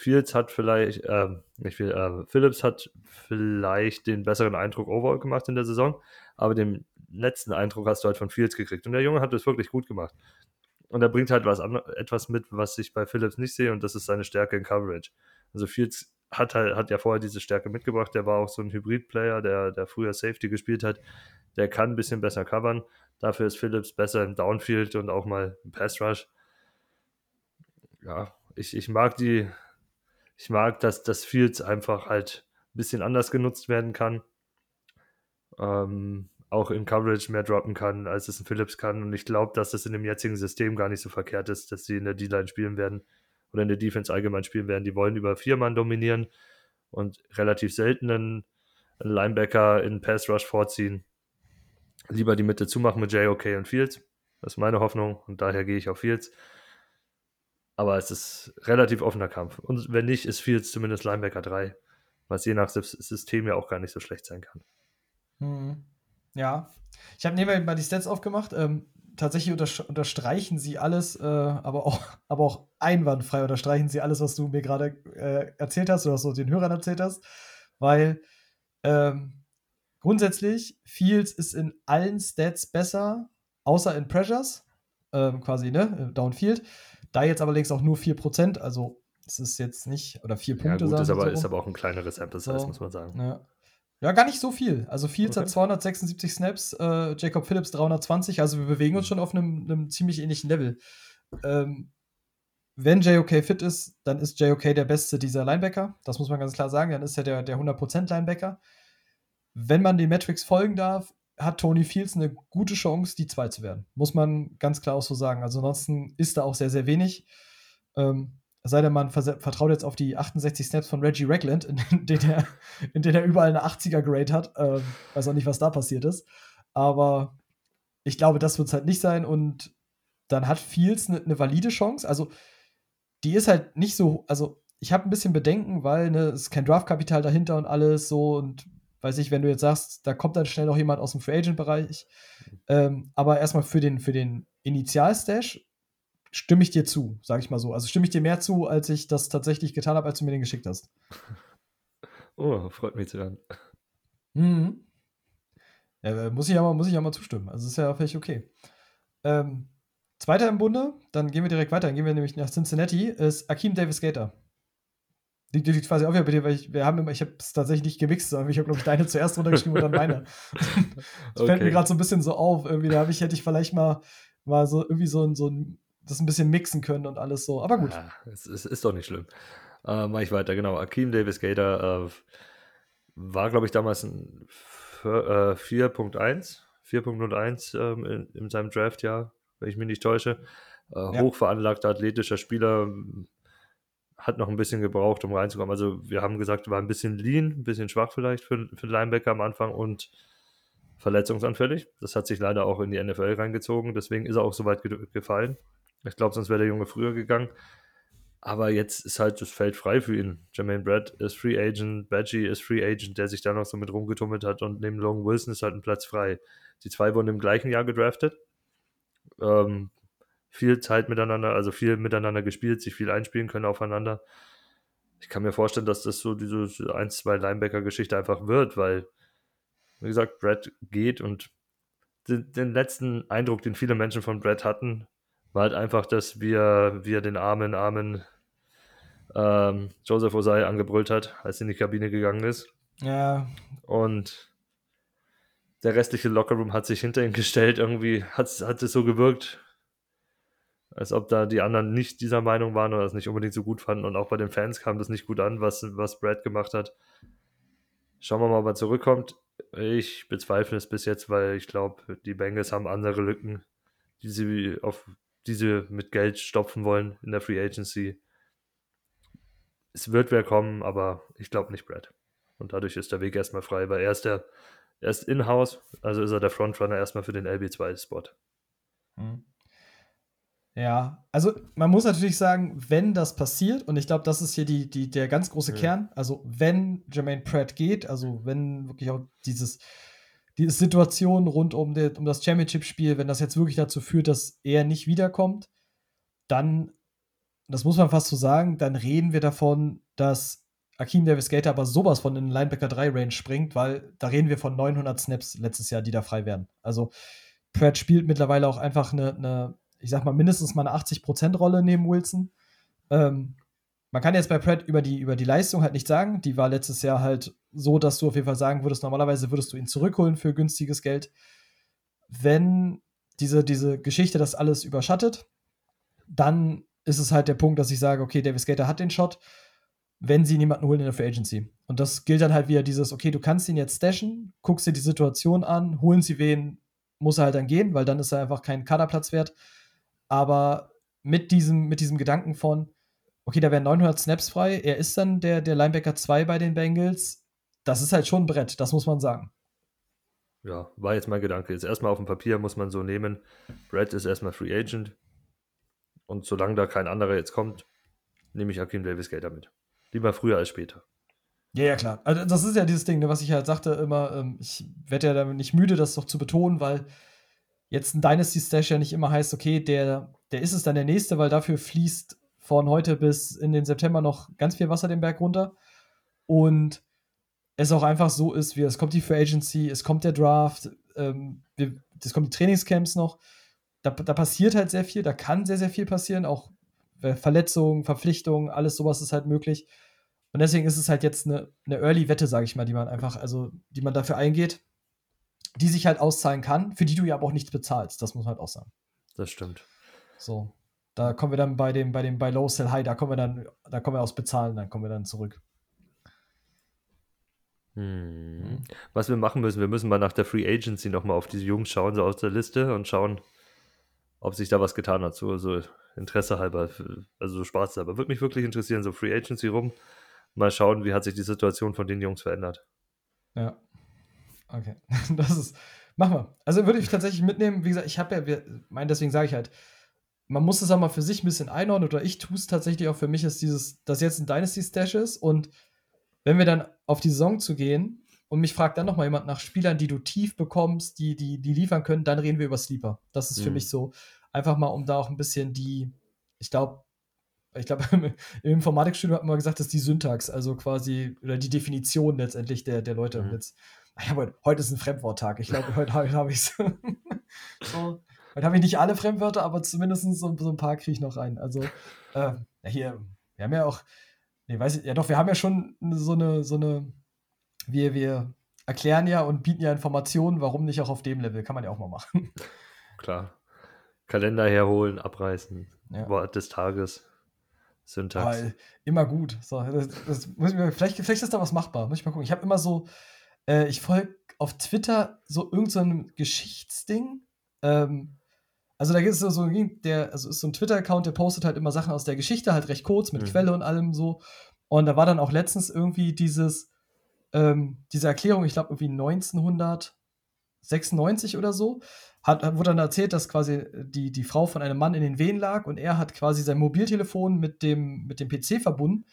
Fields hat vielleicht, ähm, nicht viel, äh, Phillips hat vielleicht den besseren Eindruck overall gemacht in der Saison, aber den letzten Eindruck hast du halt von Fields gekriegt. Und der Junge hat das wirklich gut gemacht. Und er bringt halt was etwas mit, was ich bei Phillips nicht sehe, und das ist seine Stärke in Coverage. Also Fields hat halt, hat ja vorher diese Stärke mitgebracht, der war auch so ein Hybrid-Player, der, der früher Safety gespielt hat. Der kann ein bisschen besser covern. Dafür ist Phillips besser im Downfield und auch mal im Pass Rush. Ja, ich, ich mag die, ich mag, dass das Fields einfach halt ein bisschen anders genutzt werden kann. Ähm, auch in Coverage mehr droppen kann, als es ein Phillips kann. Und ich glaube, dass das in dem jetzigen System gar nicht so verkehrt ist, dass sie in der D-Line spielen werden oder in der Defense allgemein spielen werden. Die wollen über vier Mann dominieren und relativ selten einen, Linebacker in Pass Rush vorziehen. Lieber die Mitte zumachen mit JOK und Fields. Das ist meine Hoffnung und daher gehe ich auf Fields. Aber es ist relativ offener Kampf. Und wenn nicht, ist Fields zumindest Linebacker 3, was je nach System ja auch gar nicht so schlecht sein kann. Hm. Ja, ich habe nebenbei mal die Stats aufgemacht. Ähm, tatsächlich unterstreichen sie alles, äh, aber, auch, aber auch einwandfrei unterstreichen sie alles, was du mir gerade äh, erzählt hast oder was du den Hörern erzählt hast. Weil ähm, grundsätzlich Fields ist in allen Stats besser, außer in Pressures, ähm, quasi, ne, Downfield. Da jetzt aber längst auch nur 4%, also es ist jetzt nicht, oder 4 Punkte. Ja, gut, ist aber, so ist aber auch ein kleineres Sample Size, So. muss man sagen. Ja. ja, gar nicht so viel. Also Fields Okay. hat 276 Snaps, äh, Jacob Phillips 320, also wir bewegen uns schon auf einem, einem ziemlich ähnlichen Level. Ähm, wenn JOK fit ist, dann ist JOK der beste dieser Linebacker. Das muss man ganz klar sagen. Dann ist er der, der 100% Linebacker. Wenn man den Metrics folgen darf, hat Tony Fields eine gute Chance, die zwei zu werden. Muss man ganz klar auch so sagen. Also ansonsten ist da auch sehr, sehr wenig. Ähm, sei denn, man vertraut jetzt auf die 68 Snaps von Reggie Ragland, in, denen er, in denen er überall eine 80er-Grade hat. Ähm, weiß auch nicht, was da passiert ist. Aber ich glaube, das wird es halt nicht sein. Und dann hat Fields eine ne valide Chance. Also, die ist halt nicht so. Also, ich habe ein bisschen Bedenken, weil ne, es ist kein Draftkapital dahinter und alles so. Und weiß ich, wenn du jetzt sagst, da kommt dann schnell noch jemand aus dem Free Agent-Bereich. Ähm, aber erstmal für den, für den Initial-Stash stimme ich dir zu, sage ich mal so. Also stimme ich dir mehr zu, als ich das tatsächlich getan habe, als du mir den geschickt hast. Oh, freut mich zu hören. Mhm. Ja, äh, muss ich ja mal, muss ich ja mal zustimmen. Also ist ja völlig okay. Ähm, zweiter im Bunde, dann gehen wir direkt weiter. Dann gehen wir nämlich nach Cincinnati, ist Akeem Davis Gator. Liegt, liegt quasi auch wieder bei dir, weil ich, wir haben immer, ich habe es tatsächlich nicht gemixt, sondern ich habe, glaube ich, deine zuerst runtergeschrieben und dann meine. Das fällt mir Okay. gerade so ein bisschen so auf. Irgendwie, da ich, hätte ich vielleicht mal, mal so irgendwie so ein, so ein, das ein bisschen mixen können und alles so. Aber gut. Ja, es, es ist doch nicht schlimm. Äh, Mache ich weiter, genau. Akeem Davis Gator äh, war, glaube ich, damals ein äh, 4.1, 4.01 ähm, in, in seinem Draftjahr, wenn ich mich nicht täusche. Äh, Ja. Hochveranlagter, athletischer Spieler, hat noch ein bisschen gebraucht, um reinzukommen. Also wir haben gesagt, war ein bisschen lean, ein bisschen schwach vielleicht für, für Linebacker am Anfang und verletzungsanfällig. Das hat sich leider auch in die NFL reingezogen, deswegen ist er auch so weit ge gefallen. Ich glaube, sonst wäre der Junge früher gegangen. Aber jetzt ist halt das Feld frei für ihn. Jermaine Brett ist Free Agent, Badgie ist Free Agent, der sich da noch so mit rumgetummelt hat und neben Logan Wilson ist halt ein Platz frei. Die zwei wurden im gleichen Jahr gedraftet. Ähm, viel Zeit miteinander, also viel miteinander gespielt, sich viel einspielen können aufeinander. Ich kann mir vorstellen, dass das so diese 1-2 Linebacker-Geschichte einfach wird, weil, wie gesagt, Brett geht und den, den letzten Eindruck, den viele Menschen von Brett hatten, war halt einfach, dass wir, wir den armen, armen ähm, Joseph Osai angebrüllt hat, als er in die Kabine gegangen ist. Ja, Und der restliche Lockerroom hat sich hinter ihn gestellt. Irgendwie hat, hat es so gewirkt, als ob da die anderen nicht dieser Meinung waren oder es nicht unbedingt so gut fanden. Und auch bei den Fans kam das nicht gut an, was, was Brad gemacht hat. Schauen wir mal, ob er zurückkommt. Ich bezweifle es bis jetzt, weil ich glaube, die Bengals haben andere Lücken, die sie, auf, die sie mit Geld stopfen wollen in der Free Agency. Es wird wer kommen, aber ich glaube nicht Brad. Und dadurch ist der Weg erstmal frei, weil er ist er ist in-house, also ist er der Frontrunner erstmal für den LB2-Spot. Hm. Ja, also man muss natürlich sagen, wenn das passiert, und ich glaube, das ist hier die, die, der ganz große Mhm. Kern, also wenn Jermaine Pratt geht, also wenn wirklich auch dieses, diese Situation rund um, der, um das Championship-Spiel, wenn das jetzt wirklich dazu führt, dass er nicht wiederkommt, dann, das muss man fast so sagen, dann reden wir davon, dass Akeem Davis Gator aber sowas von in den Linebacker 3 Range springt, weil da reden wir von 900 Snaps letztes Jahr, die da frei werden. Also Pratt spielt mittlerweile auch einfach eine, eine ich sag mal, mindestens mal eine 80%-Rolle neben Wilson. Ähm, man kann jetzt bei Pratt über die, über die Leistung halt nicht sagen. Die war letztes Jahr halt so, dass du auf jeden Fall sagen würdest, normalerweise würdest du ihn zurückholen für günstiges Geld. Wenn diese, diese Geschichte das alles überschattet, dann ist es halt der Punkt, dass ich sage, okay, Davis Gator hat den Shot, wenn sie niemanden holen in der Free Agency. Und das gilt dann halt wieder dieses, okay, du kannst ihn jetzt stashen, guckst dir die Situation an, holen sie wen, muss er halt dann gehen, weil dann ist er einfach kein Kaderplatz wert. Aber mit diesem, mit diesem Gedanken von, okay, da wären 900 Snaps frei, er ist dann der, der Linebacker 2 bei den Bengals, das ist halt schon ein Brett, das muss man sagen. Ja, war jetzt mein Gedanke. Jetzt erstmal auf dem Papier muss man so nehmen. Brad ist erstmal Free Agent. Und solange da kein anderer jetzt kommt, nehme ich Akim Davis Gator mit. Lieber früher als später. Ja, ja, klar. Also das ist ja dieses Ding, ne, was ich halt sagte immer, ähm, ich werde ja damit nicht müde, das doch zu betonen, weil jetzt ein Dynasty-Stash ja nicht immer heißt, okay, der, der ist es dann der nächste, weil dafür fließt von heute bis in den September noch ganz viel Wasser den Berg runter. Und es auch einfach so ist, wie es kommt die Free Agency, es kommt der Draft, ähm, es kommen die Trainingscamps noch. Da, da passiert halt sehr viel, da kann sehr, sehr viel passieren, auch Verletzungen, Verpflichtungen, alles sowas ist halt möglich. Und deswegen ist es halt jetzt eine, eine Early-Wette, sage ich mal, die man einfach, also die man dafür eingeht, die sich halt auszahlen kann, für die du ja aber auch nichts bezahlst. Das muss man halt auch sagen. Das stimmt. So. Da kommen wir dann bei dem, bei dem bei Low Sell High, da kommen wir dann, da kommen wir aus Bezahlen, dann kommen wir dann zurück. Hm. Was wir machen müssen, wir müssen mal nach der Free Agency nochmal auf diese Jungs schauen, so aus der Liste und schauen, ob sich da was getan hat. So, so Interesse halber, also so Spaß halber. Würde mich wirklich interessieren, so Free Agency rum. Mal schauen, wie hat sich die Situation von den Jungs verändert. Ja. Okay. Das ist. Machen wir. Also würde ich tatsächlich mitnehmen. Wie gesagt, ich habe ja, wir, mein, deswegen sage ich halt, man muss es auch mal für sich ein bisschen einordnen oder ich tue es tatsächlich auch für mich, ist dieses, dass jetzt ein Dynasty-Stash ist und wenn wir dann auf die Saison zu gehen und mich fragt dann nochmal jemand nach Spielern, die du tief bekommst, die, die, die liefern können, dann reden wir über Sleeper. Das ist für Mhm. mich so, einfach mal, um da auch ein bisschen die, ich glaube, ich glaube, im Informatikstudium hat man mal gesagt, das ist die Syntax, also quasi, oder die Definition letztendlich der, der Leute. Mhm. Jetzt, heute, heute ist ein Fremdworttag. Ich glaube, heute, habe ich es. so, heute habe ich nicht alle Fremdwörter, aber zumindest so, so ein paar kriege ich noch rein. Also, äh, hier, wir haben ja auch, nee, weiß ich, ja doch, wir haben ja schon so eine, so eine, wir, wir erklären ja und bieten ja Informationen, warum nicht auch auf dem Level, kann man ja auch mal machen. Klar. Kalender herholen, abreißen, Ja. Wort des Tages, Syntax. Aber immer gut. So, das, das muss ich mir, vielleicht, vielleicht ist da was machbar. Muss ich mal gucken. Ich habe immer so, äh, ich folge auf Twitter so irgendein so Geschichtsding. Ähm, also da gibt es so, der, also ist so ein Twitter-Account, der postet halt immer Sachen aus der Geschichte, halt recht kurz, mit Mhm. Quelle und allem so. Und da war dann auch letztens irgendwie dieses, ähm, diese Erklärung, ich glaube irgendwie 1996 oder so, hat, hat- wurde dann erzählt, dass quasi die, die Frau von einem Mann in den Wehen lag und er hat quasi sein Mobiltelefon mit dem, mit dem PC verbunden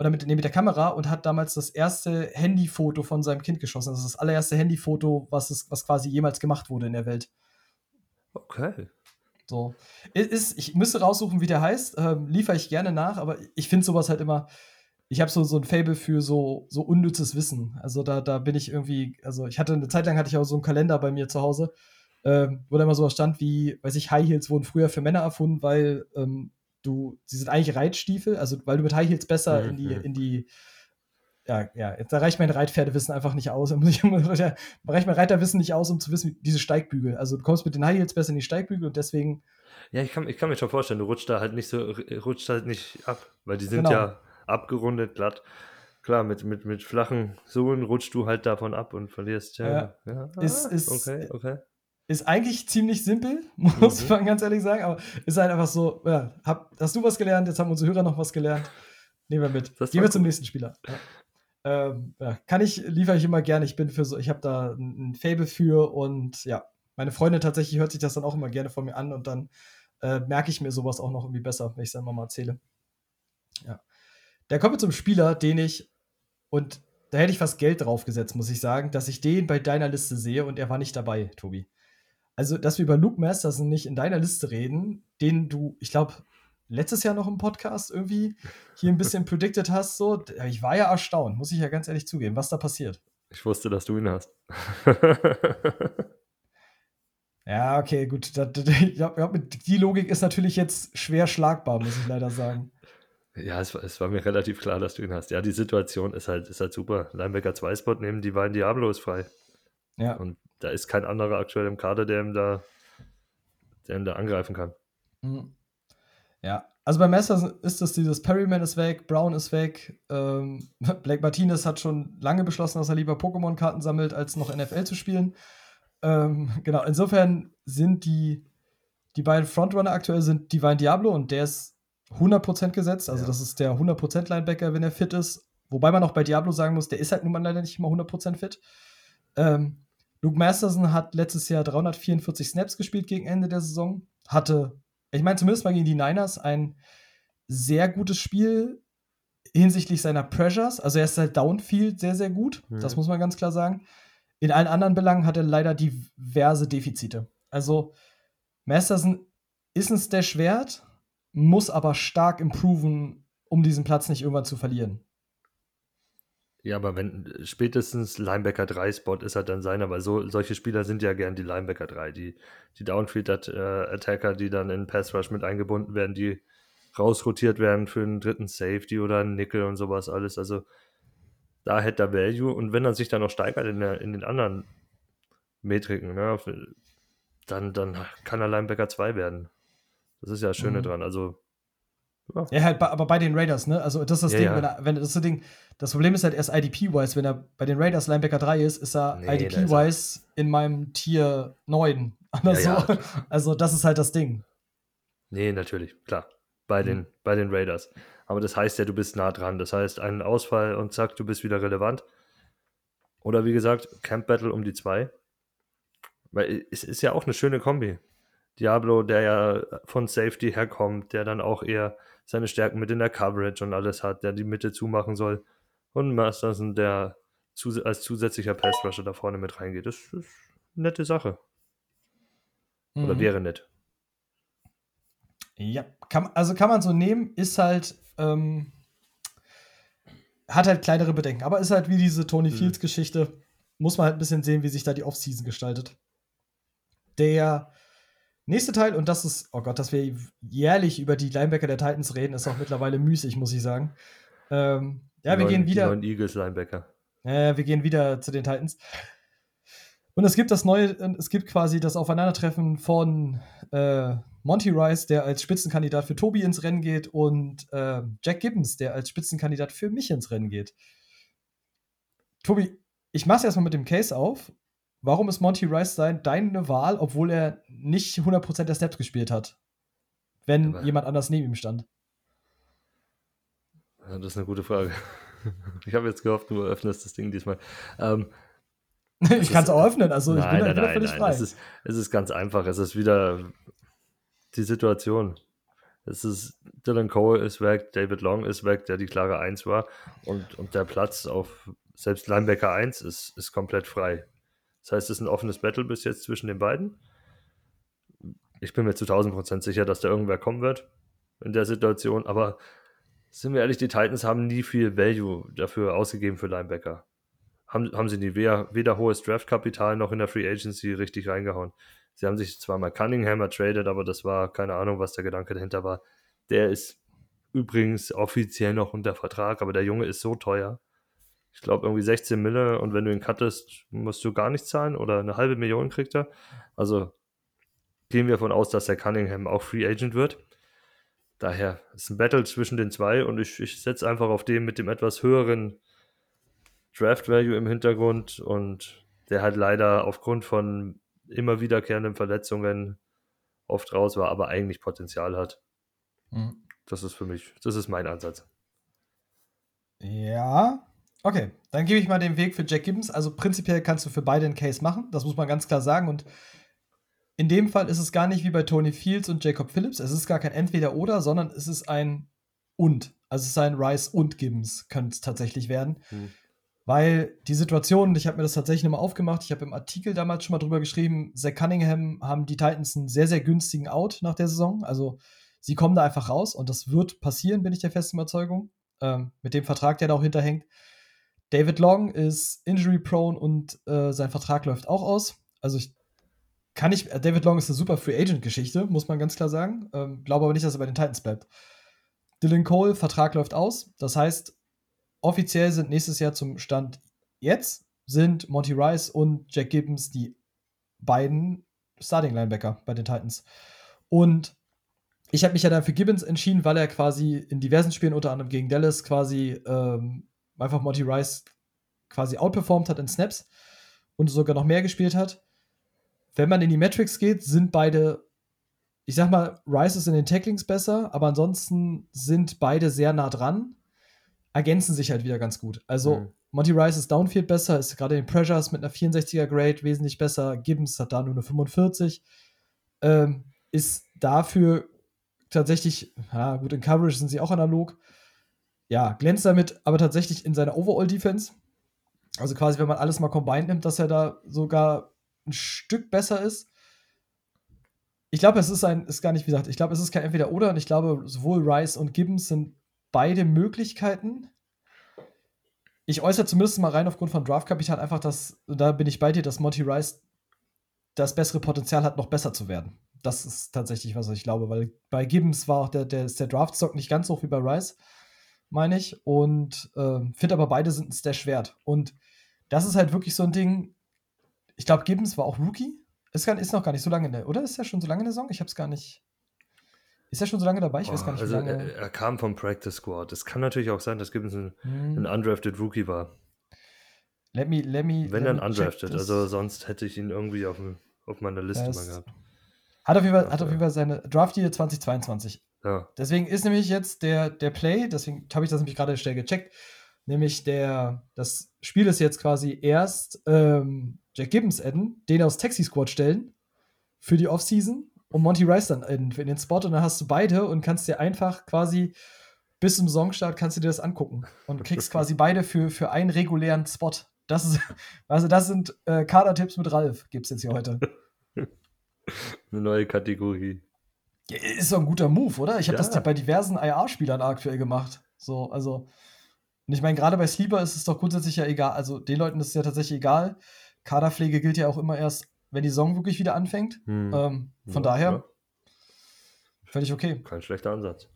oder mit, nee, mit der Kamera und hat damals das erste Handyfoto von seinem Kind geschossen. Das ist das allererste Handyfoto, was, es, was quasi jemals gemacht wurde in der Welt. Okay. So. Ist, ich müsste raussuchen, wie der heißt. Ähm, liefere ich gerne nach, aber ich finde sowas halt immer. Ich habe so, so ein Fable für so, so unnützes Wissen. Also da, da bin ich irgendwie, also ich hatte eine Zeit lang hatte ich auch so einen Kalender bei mir zu Hause, ähm, wo da immer sowas stand wie, weiß ich, High Heels wurden früher für Männer erfunden, weil ähm, du, sie sind eigentlich Reitstiefel, also weil du mit High Heels besser in die, Mhm. in die ja, ja, jetzt reicht mein Reitpferdewissen einfach nicht aus. Da ich, reicht mein Reiterwissen nicht aus, um zu wissen, wie diese Steigbügel. Also du kommst mit den High Heels besser in die Steigbügel und deswegen. Ja, ich kann, ich kann mir schon vorstellen, du rutscht da halt nicht so, rutscht halt nicht ab, weil die sind Genau. ja abgerundet, glatt. Klar, mit, mit, mit flachen Sohlen rutschst du halt davon ab und verlierst. Ja, ja. Ist- ah, ist- okay, okay. Ist eigentlich ziemlich simpel, muss Mhm. man ganz ehrlich sagen, aber ist halt einfach so, ja, hab, hast du was gelernt, jetzt haben unsere Hörer noch was gelernt. Nehmen wir mit. Gehen wir zum gut. nächsten Spieler. Ja. Ähm, ja, kann ich, liefere ich immer gerne. Ich bin für so, ich habe da ein, ein Fable für und ja, meine Freundin tatsächlich hört sich das dann auch immer gerne von mir an und dann äh, merke ich mir sowas auch noch irgendwie besser, wenn ich es dann mal erzähle. Ja. Da kommen wir zum Spieler, den ich, und da hätte ich fast Geld drauf gesetzt, muss ich sagen, dass ich den bei deiner Liste sehe und er war nicht dabei, Tobi. Also, dass wir über Luke Masterson nicht in deiner Liste reden, den du, ich glaube, letztes Jahr noch im Podcast irgendwie hier ein bisschen predicted hast, so, ich war ja erstaunt, muss ich ja ganz ehrlich zugeben, was da passiert. Ich wusste, dass du ihn hast. Ja, okay, gut. Da, da, ich glaub, die Logik ist natürlich jetzt schwer schlagbar, muss ich leider sagen. ja, es, war- es war mir relativ klar, dass du ihn hast. Ja, die Situation ist halt, ist halt super. Linebacker 2 Spot nehmen, die beiden Diablo ist frei. Ja. Und da ist kein anderer aktuell im Kader, der ihm da, der ihm da angreifen kann. Mhm. Ja, also bei Masters ist es dieses Perryman ist weg, Brown ist weg, ähm, Blake Martinez hat schon lange beschlossen, dass er lieber Pokémon-Karten sammelt, als noch NFL zu spielen. Ähm, genau, insofern sind die, die beiden Frontrunner aktuell sind Divine Diablo und der ist 100% gesetzt, also Ja. das ist der 100% Linebacker, wenn er fit ist. Wobei man auch bei Diablo sagen muss, der ist halt nun mal leider nicht immer 100% fit. Ähm, Luke Masterson hat letztes Jahr 344 Snaps gespielt gegen Ende der Saison. Hatte, ich meine, zumindest mal gegen die Niners, ein sehr gutes Spiel hinsichtlich seiner Pressures. Also er ist halt downfield sehr, sehr gut. Mhm. Das muss man ganz klar sagen. In allen anderen Belangen hat er leider diverse Defizite. Also Masterson ist ein Stash wert, muss aber stark improven, um diesen Platz nicht irgendwann zu verlieren. Ja, aber wenn spätestens Linebacker 3 Spot ist halt dann seiner, weil so, solche Spieler sind ja gern die Linebacker 3, die, die Downfield-Attacker, die dann in Pass Rush mit eingebunden werden, die rausrotiert werden für einen dritten Safety oder einen Nickel und sowas alles. Also da hätte er Value und wenn er sich dann noch steigert in, der, in den anderen Metriken, ne, dann, dann kann er Linebacker 2 werden. Das ist ja das Schöne Mhm. dran. Also Ja, halt, bei- aber bei den Raiders, ne? Also das ist das Ja, Ding, ja. wenn er, wenn das, ist das Ding, das Problem ist halt erst IDP-wise, wenn er bei den Raiders Linebacker 3 ist, ist er Nee, IDP-wise in meinem Tier 9. Oder Ja, so. Also das ist halt das Ding. Nee, natürlich, klar. Bei den, bei den Raiders. Aber das heißt ja, du bist nah dran. Das heißt, einen Ausfall und zack, du bist wieder relevant. Oder wie gesagt, Camp Battle um die zwei. Weil es ist ja auch eine schöne Kombi. Diablo, der ja von Safety herkommt, der dann auch eher seine Stärken mit in der Coverage und alles hat, der die Mitte zumachen soll. Und Masterson, der zus als zusätzlicher Pass-Rusher da vorne mit reingeht. Das ist eine nette Sache. Oder Mhm. wäre nett. Ja, kann, also kann man so nehmen, ist halt, ähm, hat halt kleinere Bedenken, aber ist halt wie diese Tony Mhm. Fields Geschichte, muss man halt ein bisschen sehen, wie sich da die Offseason gestaltet. Der nächste Teil, und das ist, oh Gott, dass wir jährlich über die Linebacker der Titans reden, ist auch mittlerweile müßig, muss ich sagen. Ähm, ja, Die wir neuen- gehen Die wieder. neuen Eagles-Linebacker. Ja, wir gehen wieder zu den Titans. Und es gibt das neue, es gibt quasi das Aufeinandertreffen von äh, Monty Rice, der als Spitzenkandidat für Tobi ins Rennen geht, und äh, Jack Gibbons, der als Spitzenkandidat für mich ins Rennen geht. Tobi, ich mach's erstmal mit dem Case auf. Warum ist Monty Rice sein, deine Wahl, obwohl er nicht 100% der Steps gespielt hat? Wenn Aber- jemand anders neben ihm stand. Das ist eine gute Frage. Ich habe jetzt gehofft, du öffnest das Ding diesmal. Ähm, ich kann es auch öffnen, also ich bin, nein, da- nein, nein, völlig nein. frei. Es ist, es ist ganz einfach. Es ist wieder die Situation. Es ist, Dylan Cole ist weg, David Long ist weg, der die klare 1 war. Und, und der Platz auf selbst Linebacker 1 ist, ist komplett frei. Das heißt, es ist ein offenes Battle bis jetzt zwischen den beiden. Ich bin mir zu 1000% sicher, dass da irgendwer kommen wird in der Situation. Aber sind wir ehrlich, die Titans haben nie viel Value dafür ausgegeben für Linebacker. Haben, haben sie nie weder, weder hohes Draftkapital noch in der Free Agency richtig reingehauen. Sie haben sich zwar mal Cunningham ertradet, aber das war keine Ahnung, was der Gedanke dahinter war. Der ist übrigens offiziell noch unter Vertrag, aber der Junge ist so teuer. Ich glaube, irgendwie 16 Mille und wenn du ihn cuttest, musst du gar nichts zahlen oder eine halbe Million kriegt er. Also gehen wir davon aus, dass der Cunningham auch Free Agent wird. Daher ist ein Battle zwischen den zwei und ich, ich setze einfach auf den mit dem etwas höheren Draft Value im Hintergrund und der halt leider aufgrund von immer wiederkehrenden Verletzungen oft raus war, aber eigentlich Potenzial hat. Mhm. Das ist für mich, das ist mein Ansatz. Ja, okay. Dann gebe ich mal den Weg für Jack Gibbons. Also prinzipiell kannst du für beide einen Case machen, das muss man ganz klar sagen. Und in dem Fall ist es gar nicht wie bei Tony Fields und Jacob Phillips. Es ist gar kein Entweder-Oder, sondern es ist ein Und. Also es ist ein Rice und Gibbons, könnte es tatsächlich werden. Hm. Weil die Situation, ich habe mir das tatsächlich nochmal aufgemacht, ich habe im Artikel damals schon mal drüber geschrieben, Zach Cunningham haben die Titans einen sehr, sehr günstigen Out nach der Saison. Also sie kommen da einfach raus und das wird passieren, bin ich der festen Überzeugung. Ähm, mit dem Vertrag, der da auch hinterhängt. David Long ist injury-prone und äh, sein Vertrag läuft auch aus. Also ich kann ich, äh, David Long ist eine super Free Agent-Geschichte, muss man ganz klar sagen. Ähm, glaube aber nicht, dass er bei den Titans bleibt. Dylan Cole, Vertrag läuft aus. Das heißt, offiziell sind nächstes Jahr zum Stand jetzt sind Monty Rice und Jack Gibbons die beiden Starting Linebacker bei den Titans. Und ich habe mich ja dann für Gibbons entschieden, weil er quasi in diversen Spielen, unter anderem gegen Dallas, quasi ähm, einfach Monty Rice quasi outperformed hat in Snaps und sogar noch mehr gespielt hat. Wenn man in die Metrics geht, sind beide, ich sag mal, Rice ist in den Tacklings besser, aber ansonsten sind beide sehr nah dran ergänzen sich halt wieder ganz gut. Also mhm. Monty Rice ist Downfield besser, ist gerade in den Pressures mit einer 64er Grade wesentlich besser. Gibbons hat da nur eine 45. Ähm, ist dafür tatsächlich, ja, gut, in Coverage sind sie auch analog. Ja, glänzt damit, aber tatsächlich in seiner Overall-Defense. Also quasi, wenn man alles mal combined nimmt, dass er da sogar ein Stück besser ist. Ich glaube, es ist ein, ist gar nicht, wie gesagt, ich glaube, es ist kein Entweder-Oder und ich glaube, sowohl Rice und Gibbons sind beide Möglichkeiten. Ich äußere zumindest mal rein aufgrund von Draftkapital einfach, dass, da bin ich bei dir, dass Monty Rice das bessere Potenzial hat, noch besser zu werden. Das ist tatsächlich, was ich glaube, weil bei Gibbons war auch der, der, der Draftstock nicht ganz so hoch wie bei Rice, meine ich. Und äh, finde aber beide sind ein Stash wert. Und das ist halt wirklich so ein Ding. Ich glaube, Gibbons war auch Rookie. Ist, gar, ist noch gar nicht so lange in der, oder? Ist er schon so lange in der Saison? Ich habe es gar nicht. Ist er schon so lange dabei? Ich weiß gar nicht, also wie lange. Er, er, kam vom Practice Squad. Es kann natürlich auch sein, dass Gibbons ein, hm. ein undrafted Rookie war. Let me, let me, Wenn let dann undrafted, also sonst hätte ich ihn irgendwie auf, auf meiner Liste das mal gehabt. Hat auf jeden Fall, hat auf jeden Fall seine Draft Year 2022. Ja. Deswegen ist nämlich jetzt der, der Play, deswegen habe ich das nämlich gerade schnell gecheckt, nämlich der, das Spiel ist jetzt quasi erst ähm, Jack Gibbons adden, den aus Taxi Squad stellen für die Offseason und Monty Rice dann in, in den Spot und dann hast du beide und kannst dir einfach quasi bis zum Songstart kannst du dir das angucken und kriegst quasi beide für, für einen regulären Spot. Das ist, also das sind äh, Kader-Tipps mit Ralf, gibt es jetzt hier heute. Eine neue Kategorie. Ja, ist doch ein guter Move, oder? Ich habe ja. das bei diversen IR-Spielern aktuell gemacht. So, also. Und ich meine, gerade bei Sleeper ist es doch grundsätzlich ja egal. Also den Leuten ist es ja tatsächlich egal. Kaderpflege gilt ja auch immer erst wenn die Saison wirklich wieder anfängt. Hm. Ähm, von ja, daher völlig okay. Kein schlechter Ansatz.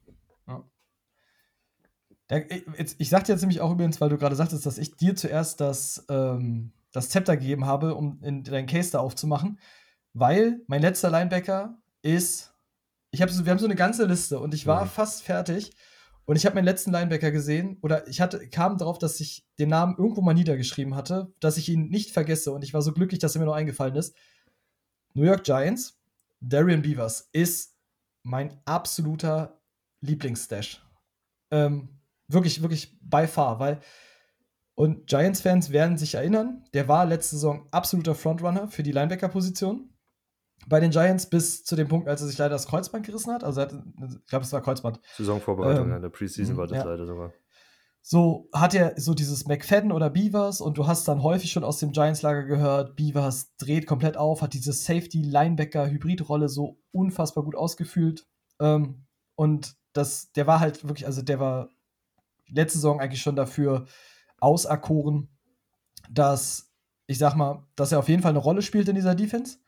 Der, jetzt, ich sagte jetzt nämlich auch übrigens, weil du gerade sagtest, dass ich dir zuerst das, ähm, das Zepter gegeben habe, um in deinen Case da aufzumachen, weil mein letzter Linebacker ist. Ich hab so, wir haben so eine ganze Liste und ich war mhm. fast fertig. Und ich habe meinen letzten Linebacker gesehen oder ich hatte, kam darauf, dass ich den Namen irgendwo mal niedergeschrieben hatte, dass ich ihn nicht vergesse und ich war so glücklich, dass er mir noch eingefallen ist. New York Giants, Darian Beavers ist mein absoluter Lieblingsstash. Ähm, wirklich, wirklich by far, weil und Giants-Fans werden sich erinnern, der war letzte Saison absoluter Frontrunner für die Linebacker-Position bei den Giants bis zu dem Punkt, als er sich leider das Kreuzband gerissen hat. Also, hat, ich glaube, es war Kreuzband. Saisonvorbereitung, ähm, in der Preseason war das ja. leider sogar. So hat er so dieses McFadden oder Beavers und du hast dann häufig schon aus dem Giants-Lager gehört, Beavers dreht komplett auf, hat diese Safety-Linebacker-Hybrid-Rolle so unfassbar gut ausgefüllt. Ähm, und das, der war halt wirklich, also der war letzte Saison eigentlich schon dafür auserkoren, dass, ich sag mal, dass er auf jeden Fall eine Rolle spielt in dieser Defense.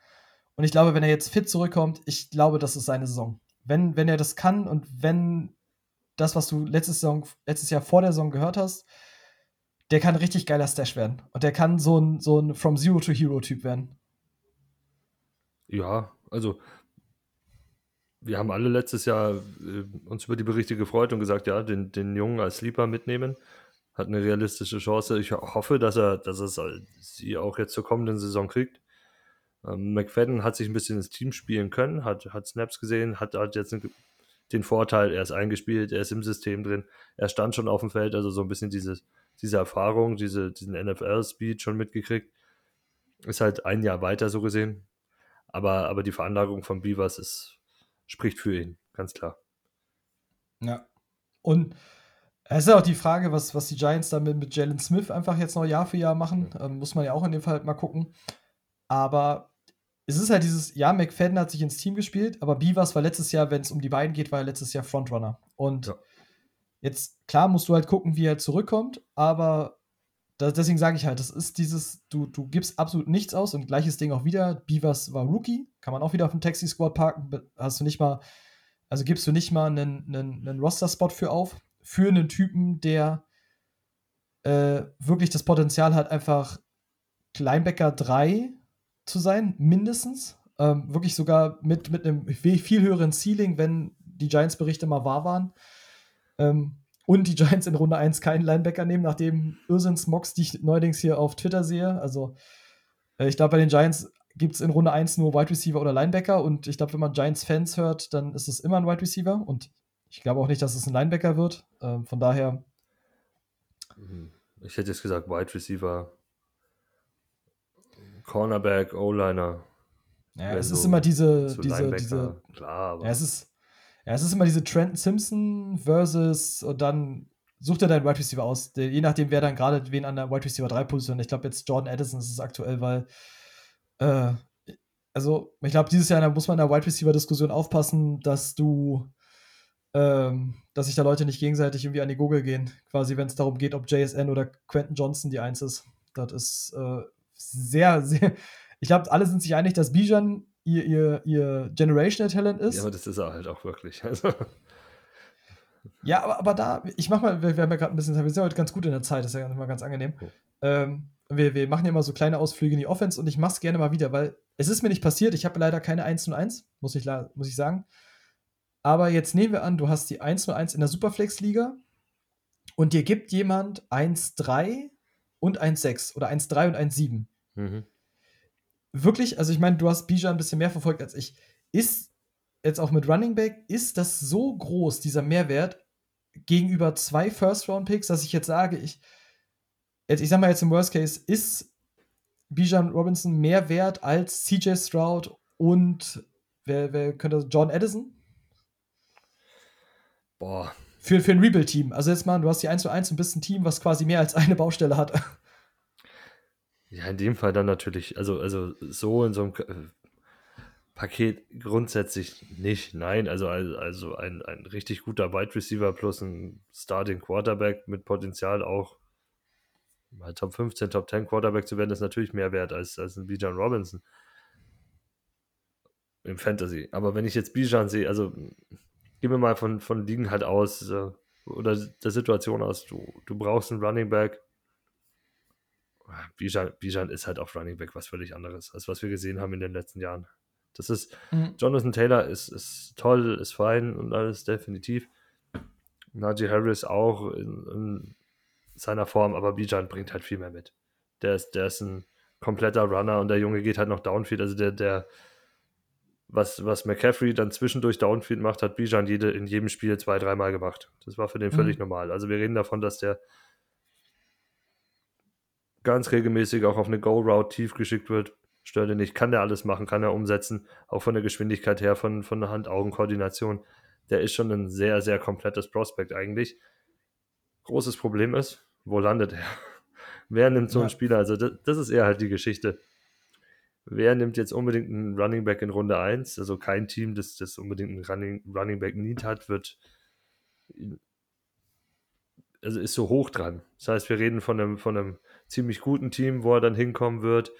Und ich glaube, wenn er jetzt fit zurückkommt, ich glaube, das ist seine Saison. Wenn, wenn er das kann und wenn das, was du letztes, Saison, letztes Jahr vor der Saison gehört hast, der kann richtig geiler Stash werden. Und der kann so ein, so ein From Zero to Hero Typ werden. Ja, also wir haben alle letztes Jahr äh, uns über die Berichte gefreut und gesagt, ja, den, den Jungen als Sleeper mitnehmen. Hat eine realistische Chance. Ich hoffe, dass er, dass er sie auch jetzt zur kommenden Saison kriegt. Ähm, McFadden hat sich ein bisschen ins Team spielen können, hat, hat Snaps gesehen, hat, hat jetzt den Vorteil, er ist eingespielt, er ist im System drin, er stand schon auf dem Feld, also so ein bisschen dieses, diese Erfahrung, diese, diesen NFL-Speed schon mitgekriegt. Ist halt ein Jahr weiter so gesehen. Aber, aber die Veranlagung von Beavers ist, spricht für ihn, ganz klar. Ja. Und es ist auch die Frage, was, was die Giants damit mit Jalen Smith einfach jetzt noch Jahr für Jahr machen. Ähm, muss man ja auch in dem Fall halt mal gucken. Aber es ist halt dieses, ja, McFadden hat sich ins Team gespielt, aber Beavers war letztes Jahr, wenn es um die beiden geht, war er letztes Jahr Frontrunner. Und ja. jetzt, klar, musst du halt gucken, wie er zurückkommt, aber das, deswegen sage ich halt, das ist dieses, du, du gibst absolut nichts aus und gleiches Ding auch wieder. Beavers war Rookie, kann man auch wieder auf dem Taxi-Squad parken, hast du nicht mal, also gibst du nicht mal einen, einen, einen Roster-Spot für auf, für einen Typen, der äh, wirklich das Potenzial hat, einfach Linebacker 3 zu sein, mindestens. Ähm, wirklich sogar mit, mit einem viel höheren Ceiling, wenn die Giants-Berichte mal wahr waren. Ähm, und die Giants in Runde 1 keinen Linebacker nehmen, nachdem Irrsins Mox, die ich neuerdings hier auf Twitter sehe. Also, äh, ich glaube, bei den Giants gibt es in Runde 1 nur Wide Receiver oder Linebacker. Und ich glaube, wenn man Giants-Fans hört, dann ist es immer ein Wide Receiver. Und ich glaube auch nicht, dass es ein Linebacker wird. Ähm, von daher. Mhm. Ich hätte jetzt gesagt, Wide Receiver Cornerback, O-Liner. Ja, es so, ist immer diese, so diese, diese klar, aber ja, es ist, ja, es ist immer diese Trenton Simpson versus und dann sucht er deinen Wide Receiver aus. Je nachdem, wer dann gerade wen an der Wide Receiver 3 Position. Ich glaube, jetzt Jordan Addison ist es aktuell, weil äh, also ich glaube, dieses Jahr muss man in der Wide Receiver Diskussion aufpassen, dass du ähm, dass sich da Leute nicht gegenseitig irgendwie an die Google gehen, quasi wenn es darum geht, ob JSN oder Quentin Johnson die Eins ist. Das ist äh, sehr, sehr. Ich glaube, alle sind sich einig, dass Bijan ihr, ihr, ihr Generational Talent ist. Ja, aber das ist er halt auch wirklich. Also. Ja, aber, aber da, ich mach mal, wir, wir haben ja gerade ein bisschen, wir sind heute ganz gut in der Zeit, das ist ja immer ganz angenehm. Oh. Ähm, wir, wir machen ja immer so kleine Ausflüge in die Offense und ich mach's gerne mal wieder, weil es ist mir nicht passiert. Ich habe leider keine 1 zu 1, muss ich, muss ich sagen. Aber jetzt nehmen wir an, du hast die 1 zu 1 in der Superflex-Liga und dir gibt jemand 1-3 und 1,6 oder 1,3 und 1,7. Mhm. Wirklich, also ich meine, du hast Bijan ein bisschen mehr verfolgt als ich. Ist jetzt auch mit Running Back, ist das so groß, dieser Mehrwert, gegenüber zwei First-Round-Picks, dass ich jetzt sage, ich, jetzt, ich sag mal jetzt im Worst Case, ist Bijan Robinson mehr wert als CJ Stroud und wer, wer könnte John Edison? Boah, für, für ein Rebuild-Team. Also jetzt mal, du hast die 1 zu 1 und bist ein Team, was quasi mehr als eine Baustelle hat. Ja, in dem Fall dann natürlich, also, also so in so einem äh, Paket grundsätzlich nicht. Nein, also, also ein, ein richtig guter Wide Receiver plus ein Starting Quarterback mit Potenzial auch mal Top 15, Top 10 Quarterback zu werden, ist natürlich mehr wert als, als ein Bijan Robinson im Fantasy. Aber wenn ich jetzt Bijan sehe, also gehen wir mal von, von Ligen halt aus äh, oder der Situation aus, du, du brauchst einen Running Back. Bijan, Bijan ist halt auf Running Back was völlig anderes, als was wir gesehen haben in den letzten Jahren. Das ist, mhm. Jonathan Taylor ist, ist toll, ist fein und alles definitiv. Najee Harris auch in, in seiner Form, aber Bijan bringt halt viel mehr mit. Der ist, der ist ein kompletter Runner und der Junge geht halt noch Downfield. Also der, der, was, was McCaffrey dann zwischendurch Downfield macht, hat Bijan jede, in jedem Spiel zwei, dreimal gemacht. Das war für den völlig mhm. normal. Also wir reden davon, dass der ganz regelmäßig auch auf eine Go-Route tief geschickt wird. Stört ihn nicht, kann der alles machen, kann er umsetzen, auch von der Geschwindigkeit her, von, von der Hand-Augen-Koordination. Der ist schon ein sehr, sehr komplettes Prospekt eigentlich. Großes Problem ist, wo landet er? Wer nimmt so einen Spieler? Also das, das ist eher halt die Geschichte wer nimmt jetzt unbedingt einen Running Back in Runde 1? Also kein Team, das, das unbedingt einen Running, Running Back Need hat, wird also ist so hoch dran. Das heißt, wir reden von einem, von einem ziemlich guten Team, wo er dann hinkommen wird.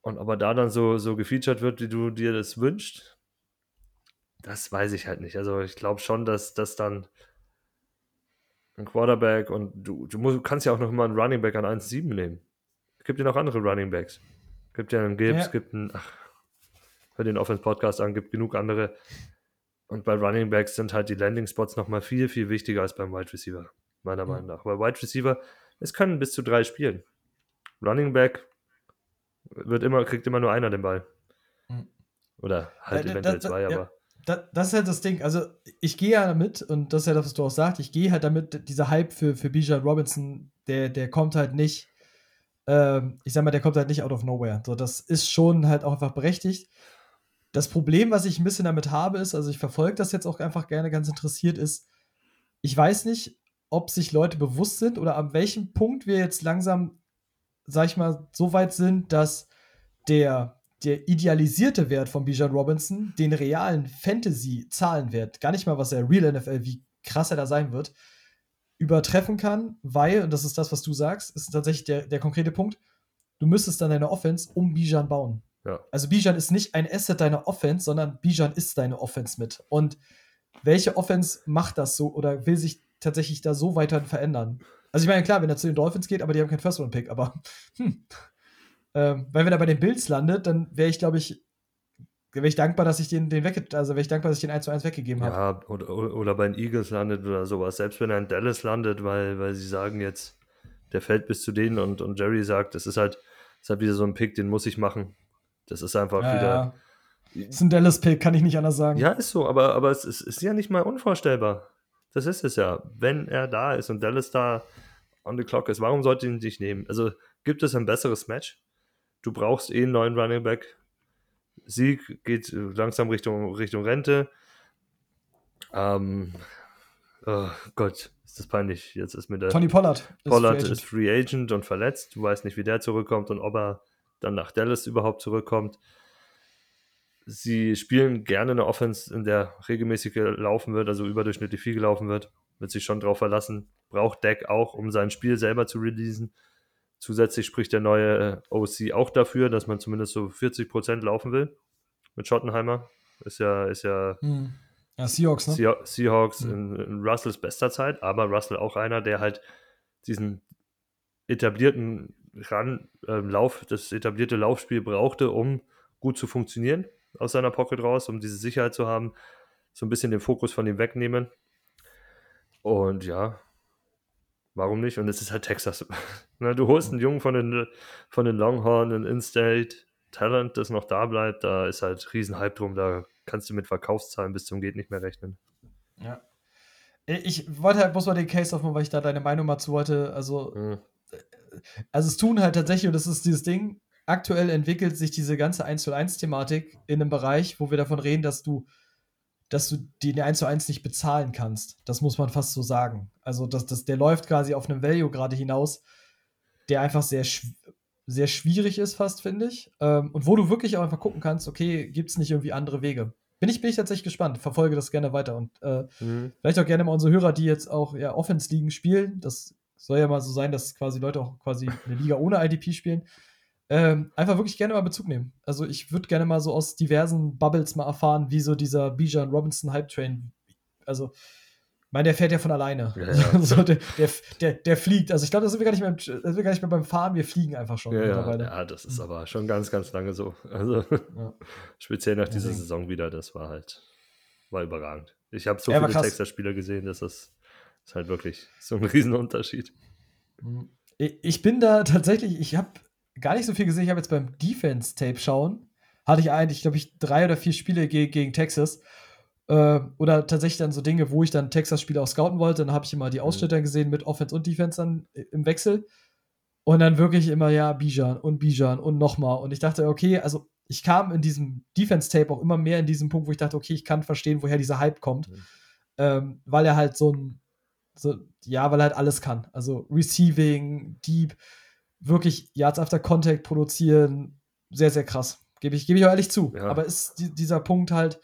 Und ob er da dann so, so gefeatured wird, wie du dir das wünschst, das weiß ich halt nicht. Also ich glaube schon, dass das dann ein Quarterback und du, du musst, kannst ja auch noch mal einen Running Back an 1,7 nehmen. Es gibt ja noch andere Running Backs. Es gibt ja einen Gibbs, Ja. gibt einen, ach, hör den Offense Podcast an, gibt genug andere. Und bei Running Backs sind halt die Landing Spots noch mal viel, viel wichtiger als beim Wide Receiver, meiner Mhm. Meinung nach. Bei Wide Receiver, es können bis zu drei spielen. Running Back wird immer, kriegt immer nur einer den Ball. Mhm. Oder halt da- eventuell da- zwei, ja. aber. Da, das ist halt das Ding. Also, ich gehe ja damit, und das ist ja das, was du auch sagst, ich gehe halt damit, dieser Hype für, für Bijan Robinson, der, der kommt halt nicht, ähm, ich sag mal, der kommt halt nicht out of nowhere. So, das ist schon halt auch einfach berechtigt. Das Problem, was ich ein bisschen damit habe, ist, also ich verfolge das jetzt auch einfach gerne ganz interessiert, ist, ich weiß nicht, ob sich Leute bewusst sind oder an welchem Punkt wir jetzt langsam, sag ich mal, so weit sind, dass der, der idealisierte Wert von Bijan Robinson den realen Fantasy-Zahlenwert, gar nicht mal was er Real NFL, wie krass er da sein wird, übertreffen kann, weil, und das ist das, was du sagst, ist tatsächlich der, der konkrete Punkt, du müsstest dann deine Offense um Bijan bauen. Ja. Also Bijan ist nicht ein Asset deiner Offense, sondern Bijan ist deine Offense mit. Und welche Offense macht das so oder will sich tatsächlich da so weiter verändern? Also ich meine, klar, wenn er zu den Dolphins geht, aber die haben keinen First-Round-Pick, aber hm. Ähm, weil wenn er bei den Bills landet, dann wäre ich, glaube ich, wäre ich dankbar, dass ich den, den wegge also wäre ich dankbar, dass ich den 1 zu 1 weggegeben habe. Ja, oder, oder bei den Eagles landet oder sowas. Selbst wenn er in Dallas landet, weil, weil sie sagen jetzt, der fällt bis zu denen und, und Jerry sagt, das ist halt, das ist halt wieder so ein Pick, den muss ich machen. Das ist einfach Ja, wieder. ja. Ist ein Dallas-Pick, kann ich nicht anders sagen. Ja, ist so, aber, aber es ist, ist ja nicht mal unvorstellbar. Das ist es ja. Wenn er da ist und Dallas da on the clock ist, warum sollte ihn nicht nehmen? Also gibt es ein besseres Match? Du brauchst eh einen neuen Running Back. Sieg geht äh, langsam Richtung, Richtung Rente. Ähm, oh Gott, ist das peinlich. Jetzt ist mir der Tony Pollard. ist Pollard Free ist Free Agent und verletzt. Du weißt nicht, wie der zurückkommt und ob er dann nach Dallas überhaupt zurückkommt. Sie spielen gerne eine Offense, in der regelmäßig gelaufen wird, also überdurchschnittlich viel gelaufen wird. Wird sich schon drauf verlassen. Braucht Deck auch, um sein Spiel selber zu releasen. Zusätzlich spricht der neue äh, OC auch dafür, dass man zumindest so 40% laufen will. Mit Schottenheimer. Ist ja, ist ja Hm. Ja, Seahawks, ne? Sea- Seahawks Mhm. in, in Russells bester Zeit, aber Russell auch einer, der halt diesen etablierten Ran, äh, Lauf, das etablierte Laufspiel brauchte, um gut zu funktionieren aus seiner Pocket raus, um diese Sicherheit zu haben, so ein bisschen den Fokus von ihm wegnehmen. Und ja, warum nicht? Und es ist halt Texas. Na, du holst einen Jungen von den, von den Longhorn, ein In-State Talent, das noch da bleibt, da ist halt riesen Hype drum, da kannst du mit Verkaufszahlen bis zum geht nicht mehr rechnen. Ja. Ich wollte halt bloß mal den Case aufmachen, weil ich da deine Meinung mal zu wollte. Also, Mhm. also es tun halt tatsächlich, und das ist dieses Ding, aktuell entwickelt sich diese ganze 1 zu 1 Thematik in einem Bereich, wo wir davon reden, dass du, dass du die 1 zu 1 nicht bezahlen kannst. Das muss man fast so sagen. Also, das, das, der läuft quasi auf einem Value gerade hinaus, der einfach sehr, sehr schwierig ist, fast, finde ich. Ähm, und wo du wirklich auch einfach gucken kannst, okay, gibt es nicht irgendwie andere Wege? Bin ich, bin ich tatsächlich gespannt, verfolge das gerne weiter und äh, Mhm. Vielleicht auch gerne mal unsere Hörer, die jetzt auch ja, Offense-Ligen spielen. Das soll ja mal so sein, dass quasi Leute auch quasi eine Liga ohne IDP spielen. Ähm, einfach wirklich gerne mal Bezug nehmen. Also ich würde gerne mal so aus diversen Bubbles mal erfahren, wie so dieser Bijan Robinson Hype Train. Also, meine, der fährt ja von alleine. Ja, ja. so, der, der, der, der fliegt. Also ich glaube, da sind wir gar nicht mehr, im- da sind wir gar nicht mehr beim Fahren, wir fliegen einfach schon Ja, ja, das ist aber schon ganz, ganz lange so. Also speziell nach dieser. Saison wieder, das war halt, war überragend. Ich habe so viele. Texas-Spieler gesehen, dass das ist halt wirklich so ein Riesenunterschied. Mhm. Ich ich bin da tatsächlich, ich habe gar nicht so viel gesehen. Ich habe jetzt beim Defense-Tape schauen, hatte ich eigentlich, glaube ich, drei oder vier Spiele ge gegen Texas. Äh, oder tatsächlich dann so Dinge, wo ich dann Texas-Spiele auch scouten wollte. Dann habe ich immer die Ausschnitte gesehen mit Offense und Defense dann äh, im Wechsel. Und dann wirklich immer, ja, Bijan und Bijan und nochmal. Und ich dachte, okay, also ich kam in diesem Defense-Tape auch immer mehr in diesem Punkt, wo ich dachte, okay, ich kann verstehen, woher dieser Hype kommt. Mhm. Ähm, weil er halt so ein, so, ja, weil er halt alles kann. Also Receiving, Deep, wirklich Yards after Contact produzieren, sehr, sehr krass. Gebe ich, gebe ich auch ehrlich zu. Ja. Aber ist die, dieser Punkt halt,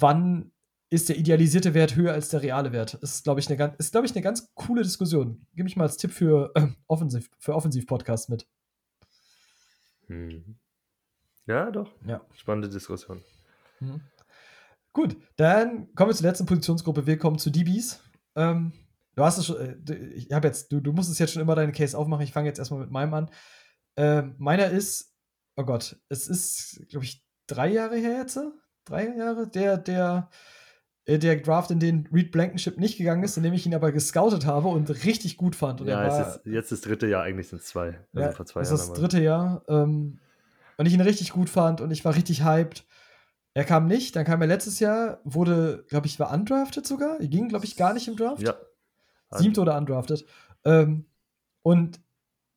wann ist der idealisierte Wert höher als der reale Wert? Ist, glaube ich, eine ist, glaube ich, eine ganz coole Diskussion. Gebe ich mal als Tipp für äh, Offensiv, für Offensiv-Podcast mit. Mhm. Ja, doch. Ja. Spannende Diskussion. Mhm. Gut, dann kommen wir zur letzten Positionsgruppe. Wir kommen zu DBs. Ähm, du hast es schon, äh, ich habe jetzt, du, du musst jetzt schon immer deinen Case aufmachen. Ich fange jetzt erstmal mit meinem an. Äh, meiner ist, oh Gott, es ist, glaube ich, drei Jahre her jetzt. Drei Jahre, der, der, äh, der Draft, in den Reed Blankenship nicht gegangen ist, in dem ich ihn aber gescoutet habe und richtig gut fand. Und ja, war, es ist jetzt das dritte Jahr, eigentlich sind es zwei. Also ja, vor zwei das Jahren. ist das dritte Jahr. Ähm, und ich ihn richtig gut fand und ich war richtig hyped. Er kam nicht, dann kam er letztes Jahr, wurde, glaube ich, war undrafted sogar. Er ging, glaube ich, gar nicht im Draft. Ja. Siebte oder undrafted. Ähm, und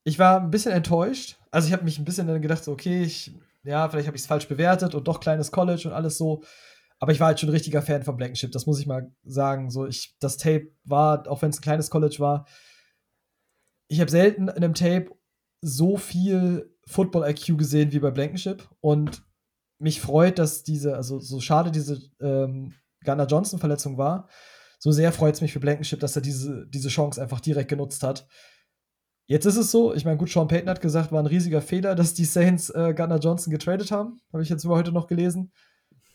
ich war ein bisschen enttäuscht. Also ich habe mich ein bisschen dann gedacht, so, okay, ich, ja, vielleicht habe ich es falsch bewertet und doch kleines College und alles so. Aber ich war halt schon ein richtiger Fan von Blankenship, das muss ich mal sagen. So, ich, das Tape war, auch wenn es ein kleines College war, ich habe selten in einem Tape so viel Football-IQ gesehen wie bei Blankenship. Und mich freut, dass diese, also so schade diese ähm, Gunnar Johnson-Verletzung war, so sehr freut es mich für Blankenship, dass er diese, diese Chance einfach direkt genutzt hat. Jetzt ist es so, ich meine, gut, Sean Payton hat gesagt, war ein riesiger Fehler, dass die Saints äh, Gardner Johnson getradet haben. Habe ich jetzt über heute noch gelesen.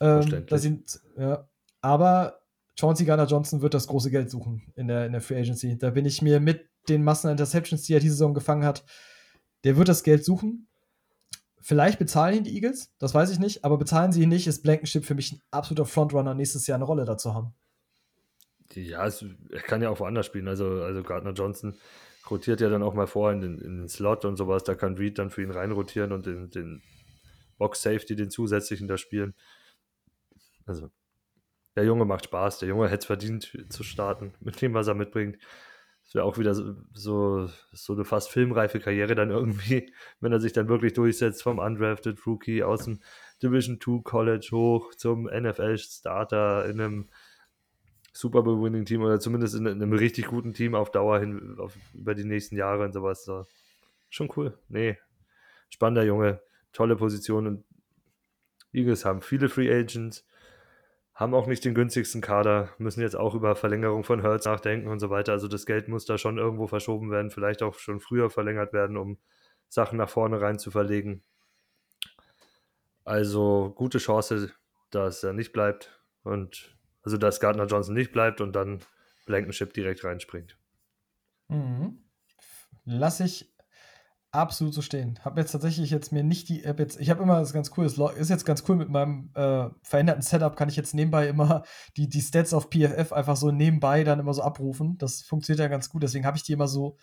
Ähm, Verständlich. dass ihn, ja, aber Chauncey Gardner Johnson wird das große Geld suchen in der, in der Free Agency. Da bin ich mir mit den Massen an Interceptions, die er diese Saison gefangen hat, der wird das Geld suchen. Vielleicht bezahlen ihn die Eagles, das weiß ich nicht, aber bezahlen sie ihn nicht, ist Blankenship für mich ein absoluter Frontrunner, nächstes Jahr eine Rolle dazu haben. Ja, es, er kann ja auch woanders spielen. Also, also Gardner Johnson rotiert ja dann auch mal vor in den, in den Slot und sowas. Da kann Reed dann für ihn reinrotieren und den, den Box Safety, den zusätzlichen da spielen. Also, der Junge macht Spaß. Der Junge hätte es verdient zu starten mit dem, was er mitbringt. Das wäre auch wieder so, so, so eine fast filmreife Karriere dann irgendwie, wenn er sich dann wirklich durchsetzt vom Undrafted Rookie aus dem Division 2 College hoch zum NFL Starter in einem Super Bowl Winning Team oder zumindest in einem richtig guten Team auf Dauer hin auf, über die nächsten Jahre und sowas. So. Schon cool. Nee, spannender Junge, tolle Position und Eagles haben viele Free Agents, haben auch nicht den günstigsten Kader, müssen jetzt auch über Verlängerung von Hurts nachdenken und so weiter. Also das Geld muss da schon irgendwo verschoben werden, vielleicht auch schon früher verlängert werden, um Sachen nach vorne rein zu verlegen. Also gute Chance, dass er nicht bleibt und also dass Gardner Johnson nicht bleibt und dann Blankenship direkt reinspringt. Mhm. Lass ich absolut so stehen. Habe jetzt tatsächlich jetzt mir nicht die App jetzt, ich habe immer das ganz cool, es ist jetzt ganz cool mit meinem äh, veränderten Setup, kann ich jetzt nebenbei immer die, die Stats auf PFF einfach so nebenbei dann immer so abrufen. Das funktioniert ja ganz gut, deswegen habe ich die immer so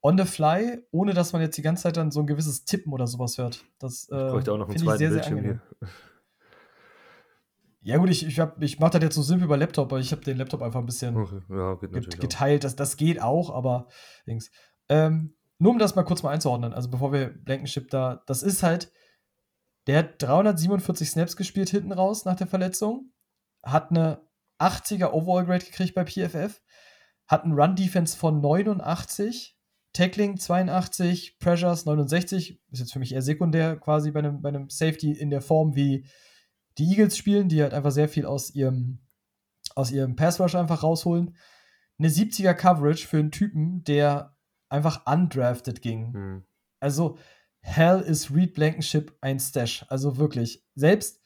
on the fly, ohne dass man jetzt die ganze Zeit dann so ein gewisses Tippen oder sowas hört. Das äh, Ich bräuchte auch noch einen zweiten sehr, sehr Bildschirm angenehm. hier. Ja gut, ich, ich, hab- ich mache das jetzt so simpel bei Laptop, aber ich habe den Laptop einfach ein bisschen Okay, Ja, geteilt. Das, das geht auch, aber Dings. Ähm, nur um das mal kurz mal einzuordnen, also bevor wir Blankenship da, das ist halt, der hat 347 Snaps gespielt hinten raus nach der Verletzung, hat eine 80er Overall Grade gekriegt bei PFF, hat einen Run Defense von 89, Tackling 82, Pressures 69, ist jetzt für mich eher sekundär quasi bei einem, bei einem Safety in der Form wie die Eagles spielen, die halt einfach sehr viel aus ihrem aus ihrem Pass Rush einfach rausholen. Eine 70er Coverage für einen Typen, der einfach undrafted ging. Hm. Also, hell is Reed Blankenship ein Stash. Also wirklich. Selbst,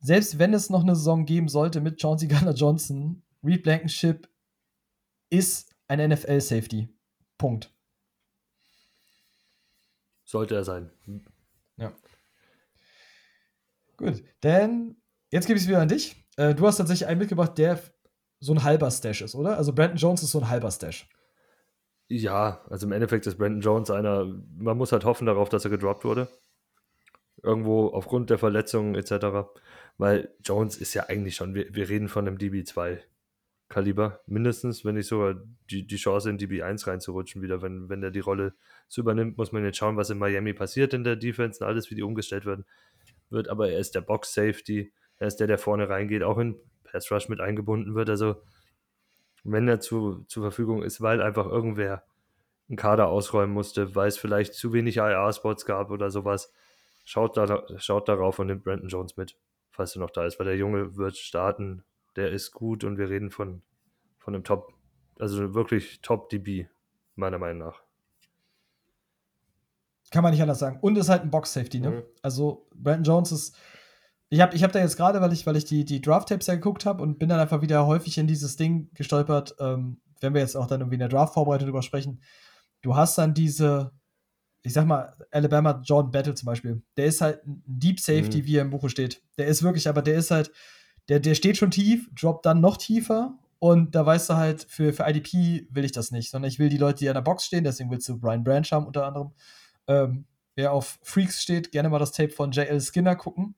selbst wenn es noch eine Saison geben sollte mit Chauncey Gardner Johnson, Reed Blankenship ist ein NFL-Safety. Punkt. Sollte er sein. Gut. Denn jetzt gebe ich es wieder an dich. Äh, du hast tatsächlich einen mitgebracht, der so ein halber Stash ist, oder? Also Brandon Jones ist so ein halber Stash. Ja, also im Endeffekt ist Brandon Jones einer, man muss halt hoffen darauf, dass er gedroppt wurde. Irgendwo aufgrund der Verletzungen etc. Weil Jones ist ja eigentlich schon, wir, wir reden von einem DB2-Kaliber, mindestens, wenn nicht sogar die, die Chance in DB1 reinzurutschen wieder, wenn, wenn der die Rolle so übernimmt, muss man jetzt schauen, was in Miami passiert in der Defense und alles, wie die umgestellt werden wird. Aber er ist der Box-Safety, er ist der, der vorne reingeht, auch in Pass Rush mit eingebunden wird. Also wenn er zu, zur Verfügung ist, weil einfach irgendwer einen Kader ausräumen musste, weil es vielleicht zu wenig IR-Spots gab oder sowas, schaut, da, schaut darauf und nimmt Brandon Jones mit, falls er noch da ist, weil der Junge wird starten, der ist gut und wir reden von, von einem Top, also wirklich Top-DB, meiner Meinung nach. Kann man nicht anders sagen. Und ist halt ein Box-Safety, ne? Mhm. Also, Brandon Jones ist. Ich habe ich hab da jetzt gerade, weil ich, weil ich die, die Draft-Tapes ja geguckt habe und bin dann einfach wieder häufig in dieses Ding gestolpert, ähm, wenn wir jetzt auch dann irgendwie in der Draft-Vorbereitung drüber sprechen, du hast dann diese, ich sag mal, Alabama Jordan Battle zum Beispiel, der ist halt ein Deep Safety, Mhm. wie er im Buche steht. Der ist wirklich, aber der ist halt, der, der steht schon tief, droppt dann noch tiefer und da weißt du halt, für, für IDP will ich das nicht, sondern ich will die Leute, die an der Box stehen, deswegen willst du Brian Branch haben unter anderem. Ähm, wer auf Freaks steht, gerne mal das Tape von J.L. Skinner gucken.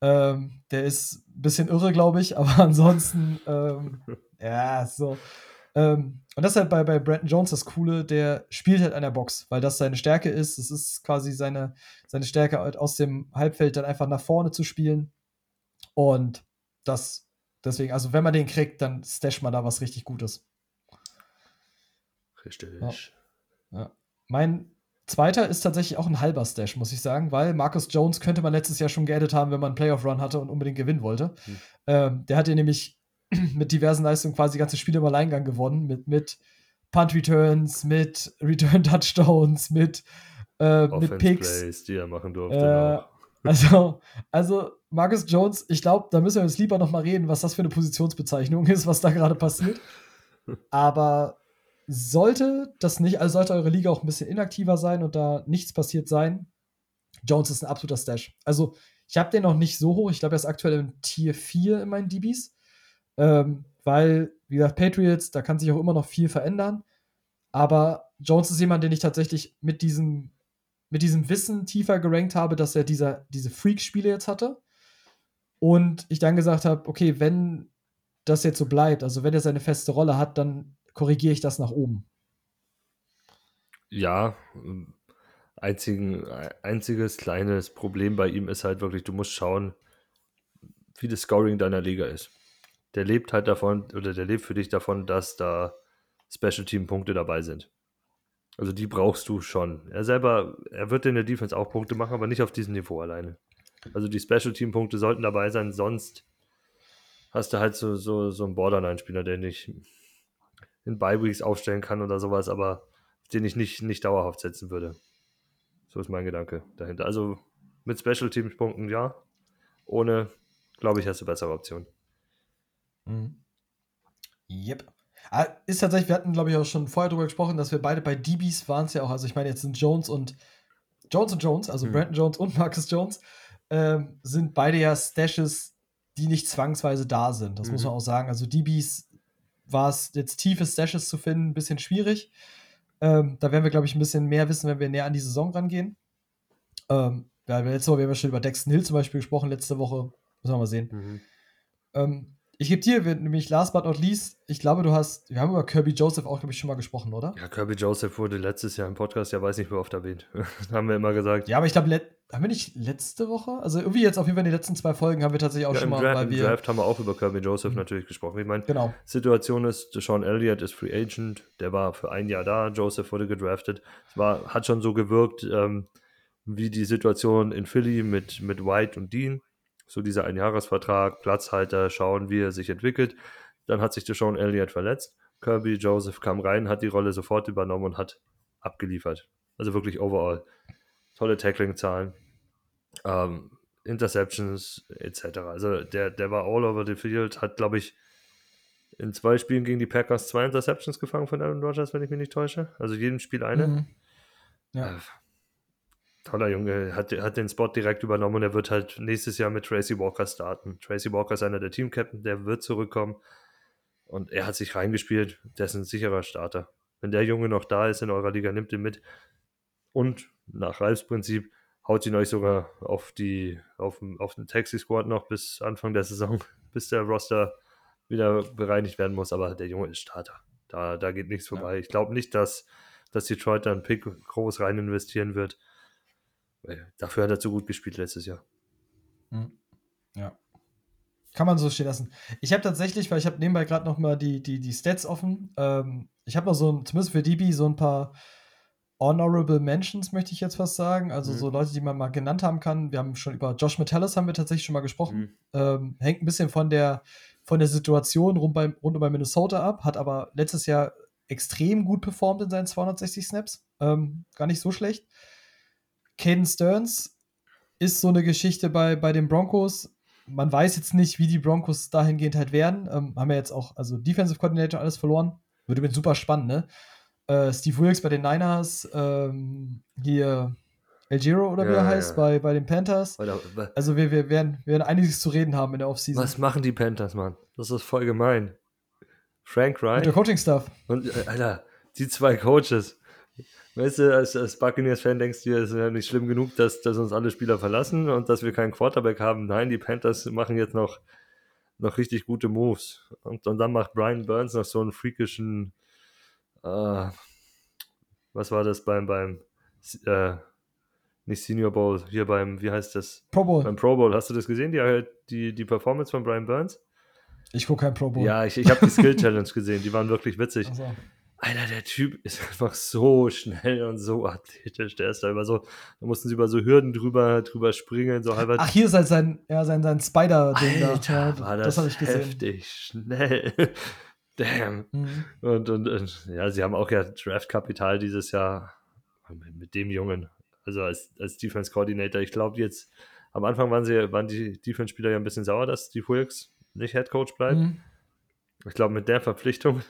Ähm, der ist ein bisschen irre, glaube ich, aber ansonsten, ähm, ja, so. Ähm, und das ist halt bei, bei Brandon Jones das Coole, der spielt halt an der Box, weil das seine Stärke ist. Es ist quasi seine, seine Stärke, halt aus dem Halbfeld dann einfach nach vorne zu spielen. Und das, deswegen, also wenn man den kriegt, dann stash man da was richtig Gutes. Richtig. Ja. Mein zweiter ist tatsächlich auch ein halber Stash, muss ich sagen, weil Marcus Jones könnte man letztes Jahr schon geaddet haben, wenn man einen Playoff-Run hatte und unbedingt gewinnen wollte. Hm. Ähm, der hat ja nämlich mit diversen Leistungen quasi ganze Spiele im Alleingang gewonnen, mit, mit Punt Returns, mit Return Touchdowns, mit, äh, mit Picks. Plays, die er machen durfte. Äh, auch. Also, also Marcus Jones, ich glaube, da müssen wir uns lieber noch mal reden, was das für eine Positionsbezeichnung ist, was da gerade passiert. Aber sollte das nicht, also sollte eure Liga auch ein bisschen inaktiver sein und da nichts passiert sein, Jones ist ein absoluter Stash. Also, ich habe den noch nicht so hoch. Ich glaube, er ist aktuell im Tier 4 in meinen DBs. Ähm, weil, wie gesagt, Patriots, da kann sich auch immer noch viel verändern. Aber Jones ist jemand, den ich tatsächlich mit diesem, mit diesem Wissen tiefer gerankt habe, dass er dieser, diese Freak-Spiele jetzt hatte. Und ich dann gesagt habe, okay, wenn das jetzt so bleibt, also wenn er seine feste Rolle hat, dann korrigiere ich das nach oben. Ja, einzigen, einziges kleines Problem bei ihm ist halt wirklich, du musst schauen, wie das Scoring deiner Liga ist. Der lebt halt davon, oder der lebt für dich davon, dass da Special Team Punkte dabei sind. Also die brauchst du schon. Er selber, er wird in der Defense auch Punkte machen, aber nicht auf diesem Niveau alleine. Also die Special Team Punkte sollten dabei sein, sonst hast du halt so, so, so einen Borderline-Spieler, der nicht in Bye-Weeks aufstellen kann oder sowas, aber den ich nicht, nicht dauerhaft setzen würde. So ist mein Gedanke dahinter. Also mit Special Teams Punkten ja. Ohne, glaube ich, hast du bessere Optionen. Mhm. Yep. Ah, Ist tatsächlich, wir hatten, glaube ich, auch schon vorher drüber gesprochen, dass wir beide bei DBs waren es ja auch. Also, ich meine, jetzt sind Jones und Jones und Jones, also Mhm. Brandon Jones und Marcus Jones, ähm, sind beide ja Stashes, die nicht zwangsweise da sind. Das muss Mhm. man auch sagen. Also, DBs war es jetzt tiefe Stashes zu finden, ein bisschen schwierig. Ähm, da werden wir, glaube ich, ein bisschen mehr wissen, wenn wir näher an die Saison rangehen. Ähm, ja, letzte Woche haben wir schon über Dexton Hill zum Beispiel gesprochen, letzte Woche. Müssen wir mal sehen. Ähm, ich gebe dir, nämlich last but not least, ich glaube, du hast, wir haben über Kirby Joseph auch, glaube ich, schon mal gesprochen, oder? Ja, Kirby Joseph wurde letztes Jahr im Podcast, ja weiß nicht, wie oft erwähnt. haben wir immer gesagt. Ja, aber ich glaube, haben wir nicht letzte Woche? Also irgendwie jetzt auf jeden Fall in den letzten zwei Folgen haben wir tatsächlich auch Ja, schon im, mal, Draft, weil Im wir. Draft haben wir auch über Kirby Joseph Mhm. natürlich gesprochen. Ich meine, Genau. Situation ist, Sean Elliott ist Free Agent, der war für ein Jahr da, Joseph wurde gedraftet. Es war, hat schon so gewirkt, ähm, wie die Situation in Philly mit, mit White und Dean. So dieser Einjahresvertrag, Platzhalter, schauen, wie er sich entwickelt. Dann hat sich Sean Elliott verletzt. Kirby Joseph kam rein, hat die Rolle sofort übernommen und hat abgeliefert. Also wirklich overall. Tolle Tackling-Zahlen, ähm, Interceptions etc. Also der, der war all over the field, hat, glaube ich, in zwei Spielen gegen die Packers zwei Interceptions gefangen von Aaron Rodgers, wenn ich mich nicht täusche. Also jedem Spiel eine. Mhm. Ja. Toller Junge, hat, hat den Spot direkt übernommen und er wird halt nächstes Jahr mit Tracy Walker starten. Tracy Walker ist einer der Team-Captain, der wird zurückkommen und er hat sich reingespielt. Der ist ein sicherer Starter. Wenn der Junge noch da ist in eurer Liga, nimmt ihn mit und nach Ralfs Prinzip haut ihn euch sogar auf die auf, den- auf den Taxi-Squad noch bis Anfang der Saison, bis der Roster wieder bereinigt werden muss, aber der Junge ist Starter. Da, da geht nichts vorbei. Ich glaube nicht, dass, dass Detroit da einen Pick groß rein investieren wird. Weil Dafür hat er zu gut gespielt letztes Jahr. Mhm. Ja. Kann man so stehen lassen. Ich habe tatsächlich, weil ich habe nebenbei gerade noch mal die, die, die Stats offen. Ähm, ich habe noch so ein, zumindest für DB, so ein paar Honorable Mentions, möchte ich jetzt fast sagen. Also Mhm. so Leute, die man mal genannt haben kann. Wir haben schon über Josh Metellus haben wir tatsächlich schon mal gesprochen. Ähm, hängt ein bisschen von der, von der Situation rund, beim, rund um bei Minnesota ab, hat aber letztes Jahr extrem gut performt in seinen 260 Snaps. Ähm, gar nicht so schlecht. Caden Stearns ist so eine Geschichte bei, bei den Broncos. Man weiß jetzt nicht, wie die Broncos dahingehend halt werden. Ähm, haben ja jetzt auch, also Defensive Coordinator alles verloren. Wird übrigens super spannend, ne? Äh, Steve Wilkes bei den Niners, ähm, hier El Giro oder wie Ja, er ja. heißt, bei, bei den Panthers. Wa- Also wir, wir, werden, wir werden einiges zu reden haben in der Offseason. was machen die Panthers, Mann? Das ist voll gemein. Frank Mit Reich der Coaching-Stuff. und, äh, Alter, die zwei Coaches. Weißt du, als, als Buccaneers-Fan denkst du dir, es ist ja nicht schlimm genug, dass, dass uns alle Spieler verlassen und dass wir keinen Quarterback haben. Nein, die Panthers machen jetzt noch, noch richtig gute Moves. Und, und dann macht Brian Burns noch so einen freakischen, äh, was war das beim, beim, äh, nicht Senior Bowl, hier beim, wie heißt das? Pro Bowl. Beim Pro Bowl. Hast du das gesehen, die, die, die Performance von Brian Burns? Ich gucke kein Pro Bowl. Ja, ich, ich habe die Skill Challenge gesehen, die waren wirklich witzig. Also, Alter, der Typ ist einfach so schnell und so athletisch. Der ist da über so, da mussten sie über so Hürden drüber, drüber springen, so halber. ach, hier ist halt sein, ja, sein, sein Spider-Ding da. War das das, habe ich gesehen. heftig schnell. Damn. Mhm. Und, und, und ja, sie haben auch ja Draftkapital dieses Jahr mit, mit dem Jungen, also als, als Defense Coordinator. Ich glaube jetzt, am Anfang waren sie, waren die Defense-Spieler ja ein bisschen sauer, dass Steve Wilkes nicht Head Coach bleibt. Mhm. Ich glaube, mit der Verpflichtung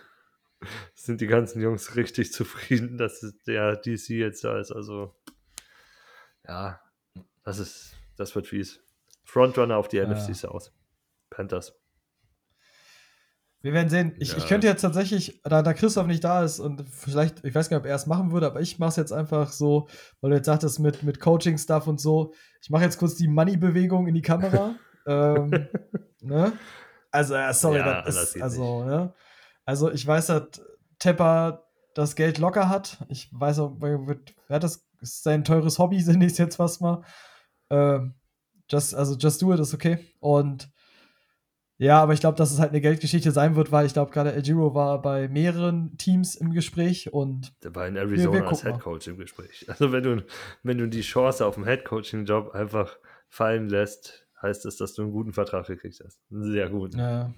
sind die ganzen Jungs richtig zufrieden, dass der DC jetzt da ist. Also, ja, das ist, das wird fies. Frontrunner auf die Ja. NFC South. Panthers. Wir werden sehen. Ich, Ja. ich könnte jetzt tatsächlich, da, da Christoph nicht da ist und vielleicht, ich weiß gar nicht, ob er es machen würde, aber ich mache es jetzt einfach so, weil du jetzt sagtest mit, mit Coaching-Stuff und so. Ich mache jetzt kurz die Money-Bewegung in die Kamera. ähm, ne? Also, ja, sorry, Ja, das anders ist, also, ne? Also, ich weiß, dass Tepper das Geld locker hat. Ich weiß auch, wer hat das ist sein teures Hobby, nenne ich es jetzt fast mal. Ähm, just, also, just do it ist okay. Und ja, aber ich glaube, dass es halt eine Geldgeschichte sein wird, weil ich glaube, gerade Giro war bei mehreren Teams im Gespräch und Der war in wir Arizona als gucken mal. Head Coach im Gespräch. Also, wenn du, wenn du die Chance auf einen Head Coaching-Job einfach fallen lässt, heißt das, dass du einen guten Vertrag gekriegt hast. Einen sehr guten. Ja.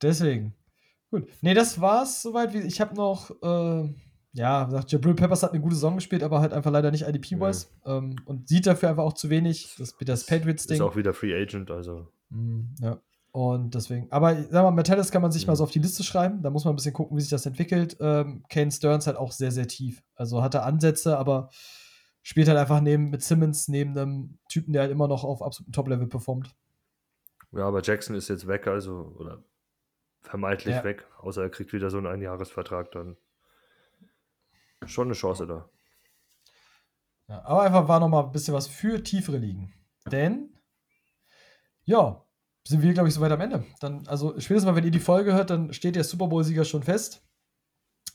Deswegen. Gut. Nee, das war's soweit. Wie, ich habe noch, äh, ja, gesagt, Jabril Peppers hat eine gute Saison gespielt, aber halt einfach leider nicht IDP-wise. Ähm, und sieht dafür einfach auch zu wenig. Das das Ist Patriots-Ding. auch wieder Free Agent, also. Mm, Ja. Und deswegen, aber sag mal, Metallus kann man sich Mhm. mal so auf die Liste schreiben. Da muss man ein bisschen gucken, wie sich das entwickelt. Ähm, Kane Stearns halt auch sehr, sehr tief. Also hat er Ansätze, aber spielt halt einfach neben mit Simmons neben einem Typen, der halt immer noch auf absolutem Top-Level performt. Ja, aber Jackson ist jetzt weg, also, oder vermeintlich Ja. weg, außer er kriegt wieder so einen Einjahresvertrag, dann schon eine Chance da. Ja, aber einfach war noch mal ein bisschen was für tiefere Ligen. Denn, ja, sind wir, glaube ich, soweit am Ende. Dann, also spätestens mal, wenn ihr die Folge hört, dann steht der Super Bowl-Sieger schon fest.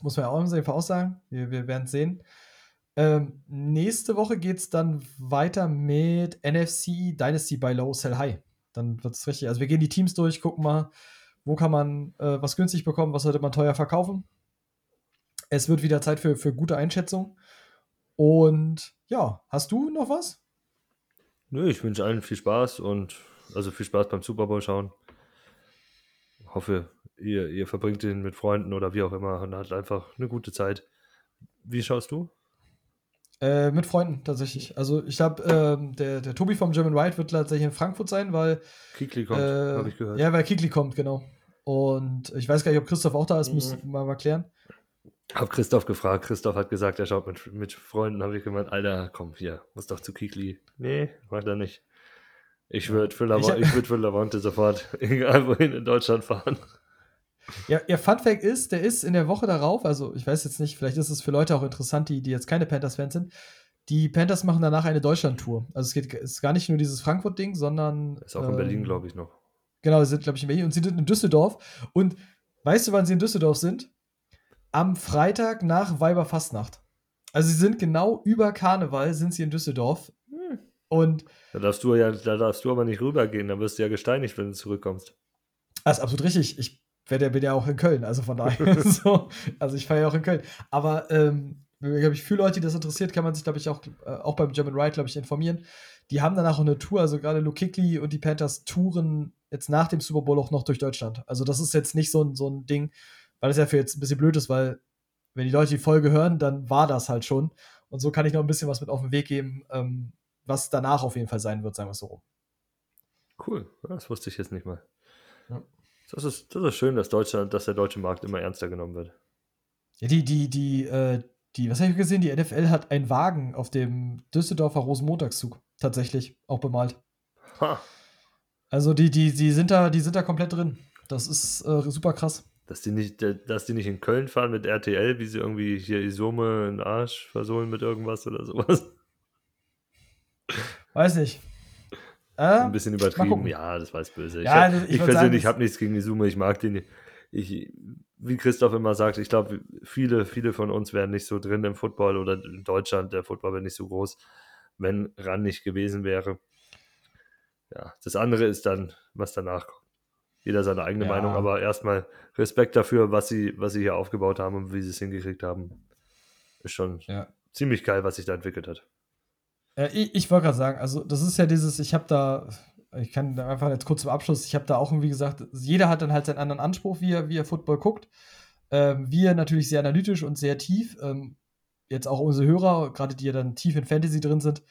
Muss man ja auch im Fall aussagen. Wir, wir werden es sehen. Ähm, nächste Woche geht es dann weiter mit NFC Dynasty by Low Sell High. Dann wird es richtig. Also wir gehen die Teams durch, gucken mal, wo kann man äh, was günstig bekommen, was sollte man teuer verkaufen. Es wird wieder Zeit für, für gute Einschätzung. Und ja, hast du noch was? Nö, ich wünsche allen viel Spaß und also viel Spaß beim Super Bowl schauen. Hoffe, ihr, ihr verbringt den mit Freunden oder wie auch immer und hat einfach eine gute Zeit. Wie schaust du? Äh, mit Freunden tatsächlich. Also ich glaube, ähm, der, der Tobi vom German Ride wird tatsächlich in Frankfurt sein, weil Kikli kommt, äh, habe ich gehört. Ja, weil Kikli kommt, genau. Und ich weiß gar nicht, ob Christoph auch da ist, Mhm. müssen wir mal klären. Hab Christoph gefragt. Christoph hat gesagt, er schaut mit, mit Freunden. Habe ich gemeint, Alter, komm hier, muss doch zu Kikli. Nee, macht er nicht. Ich würde für, Ich Lava hab- ich würd für Lavonte sofort egal wohin in Deutschland fahren. Ja, ihr Fun Fact ist, der ist in der Woche darauf, also ich weiß jetzt nicht, vielleicht ist es für Leute auch interessant, die, die jetzt keine Panthers-Fans sind. Die Panthers machen danach eine Deutschland-Tour. Also es geht es ist gar nicht nur dieses Frankfurt-Ding, sondern. Ist auch in Berlin, glaube ich, noch. Genau, sie sind, glaube ich, in Berlin und sie sind in Düsseldorf. Und weißt du, wann sie in Düsseldorf sind? Am Freitag nach Weiberfastnacht. Also sie sind genau über Karneval, sind sie in Düsseldorf. Und Da darfst du ja, da darfst du aber nicht rübergehen, da wirst du ja gesteinigt, wenn du zurückkommst. das ist absolut richtig. Ich werde, bin ja auch in Köln, also von daher. so, also ich fahre ja auch in Köln. Aber ähm, glaube ich, für Leute, die das interessiert, kann man sich, glaube ich, auch, äh, auch beim German Ride, glaube ich, informieren. Die haben danach auch eine Tour, also gerade Luke Kickley und die Panthers touren jetzt nach dem Super Bowl auch noch durch Deutschland. Also das ist jetzt nicht so ein, so ein Ding, weil das ja für jetzt ein bisschen blöd ist, weil wenn die Leute die Folge hören, dann war das halt schon. Und so kann ich noch ein bisschen was mit auf den Weg geben, ähm, was danach auf jeden Fall sein wird, sagen wir es so rum. Cool, das wusste ich jetzt nicht mal. Ja. Das ist, das ist schön, dass Deutschland, dass der deutsche Markt immer ernster genommen wird. Ja, die, die, die, äh, die, was habe ich gesehen? Die NFL hat einen Wagen auf dem Düsseldorfer Rosenmontagszug tatsächlich auch bemalt. Ha, Also die, die, die sind da, die sind da komplett drin. Das ist äh, super krass. dass, die nicht, dass die nicht in Köln fahren mit RTL, wie sie irgendwie hier Isome in den Arsch versohlen mit irgendwas oder sowas. Weiß nicht. Äh, Ein bisschen übertrieben. Ja, das war jetzt böse. Ich, Ja, hab- also ich ich persönlich habe nichts gegen Isume. Ich mag den. Ich, wie Christoph immer sagt, ich glaube, viele, viele von uns wären nicht so drin im Football oder in Deutschland. Der Football wäre nicht so groß, wenn Ran nicht gewesen wäre. Ja, das andere ist dann, was danach kommt. Jeder seine eigene Ja. Meinung, aber erstmal Respekt dafür, was sie, was sie hier aufgebaut haben und wie sie es hingekriegt haben. Ist schon Ja. ziemlich geil, was sich da entwickelt hat. Äh, ich ich wollte gerade sagen, also das ist ja dieses, ich habe da, ich kann da einfach jetzt kurz zum Abschluss, ich habe da auch irgendwie gesagt, jeder hat dann halt seinen anderen Anspruch, wie er, wie er Football guckt. Ähm, wir natürlich sehr analytisch und sehr tief. Ähm, jetzt auch unsere Hörer, gerade die ja dann tief in Fantasy drin sind.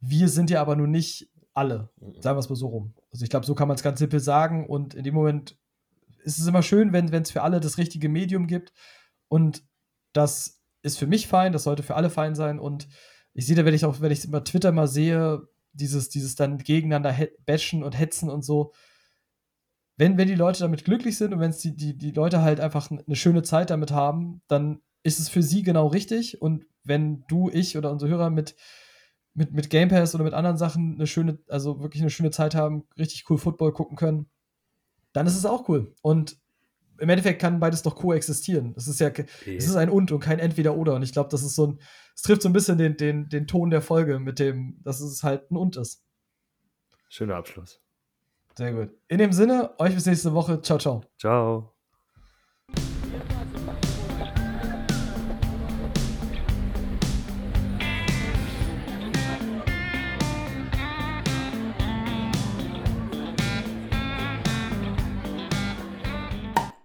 Wir sind ja aber nun nicht alle, sagen wir es mal so rum. Also ich glaube, so kann man es ganz simpel sagen und in dem Moment ist es immer schön, wenn es für alle das richtige Medium gibt und das ist für mich fein, das sollte für alle fein sein und ich sehe da, wenn ich auch, wenn ich über Twitter mal sehe, dieses, dieses dann gegeneinander he- bashen und hetzen und so. Wenn, wenn die Leute damit glücklich sind und wenn die, die, die Leute halt einfach eine schöne Zeit damit haben, dann ist es für sie genau richtig. Und wenn du, ich oder unsere Hörer mit, mit, mit Game Pass oder mit anderen Sachen eine schöne, also wirklich eine schöne Zeit haben, richtig cool Football gucken können, dann ist es auch cool. Und im Endeffekt kann beides doch koexistieren. Es ist ja, es ist ein Und und kein Entweder-Oder. Und ich glaube, das ist so ein, es trifft so ein bisschen den, den, den Ton der Folge mit dem, dass es halt ein Und ist. Schöner Abschluss. Sehr gut. In dem Sinne, euch bis nächste Woche. Ciao, ciao. Ciao.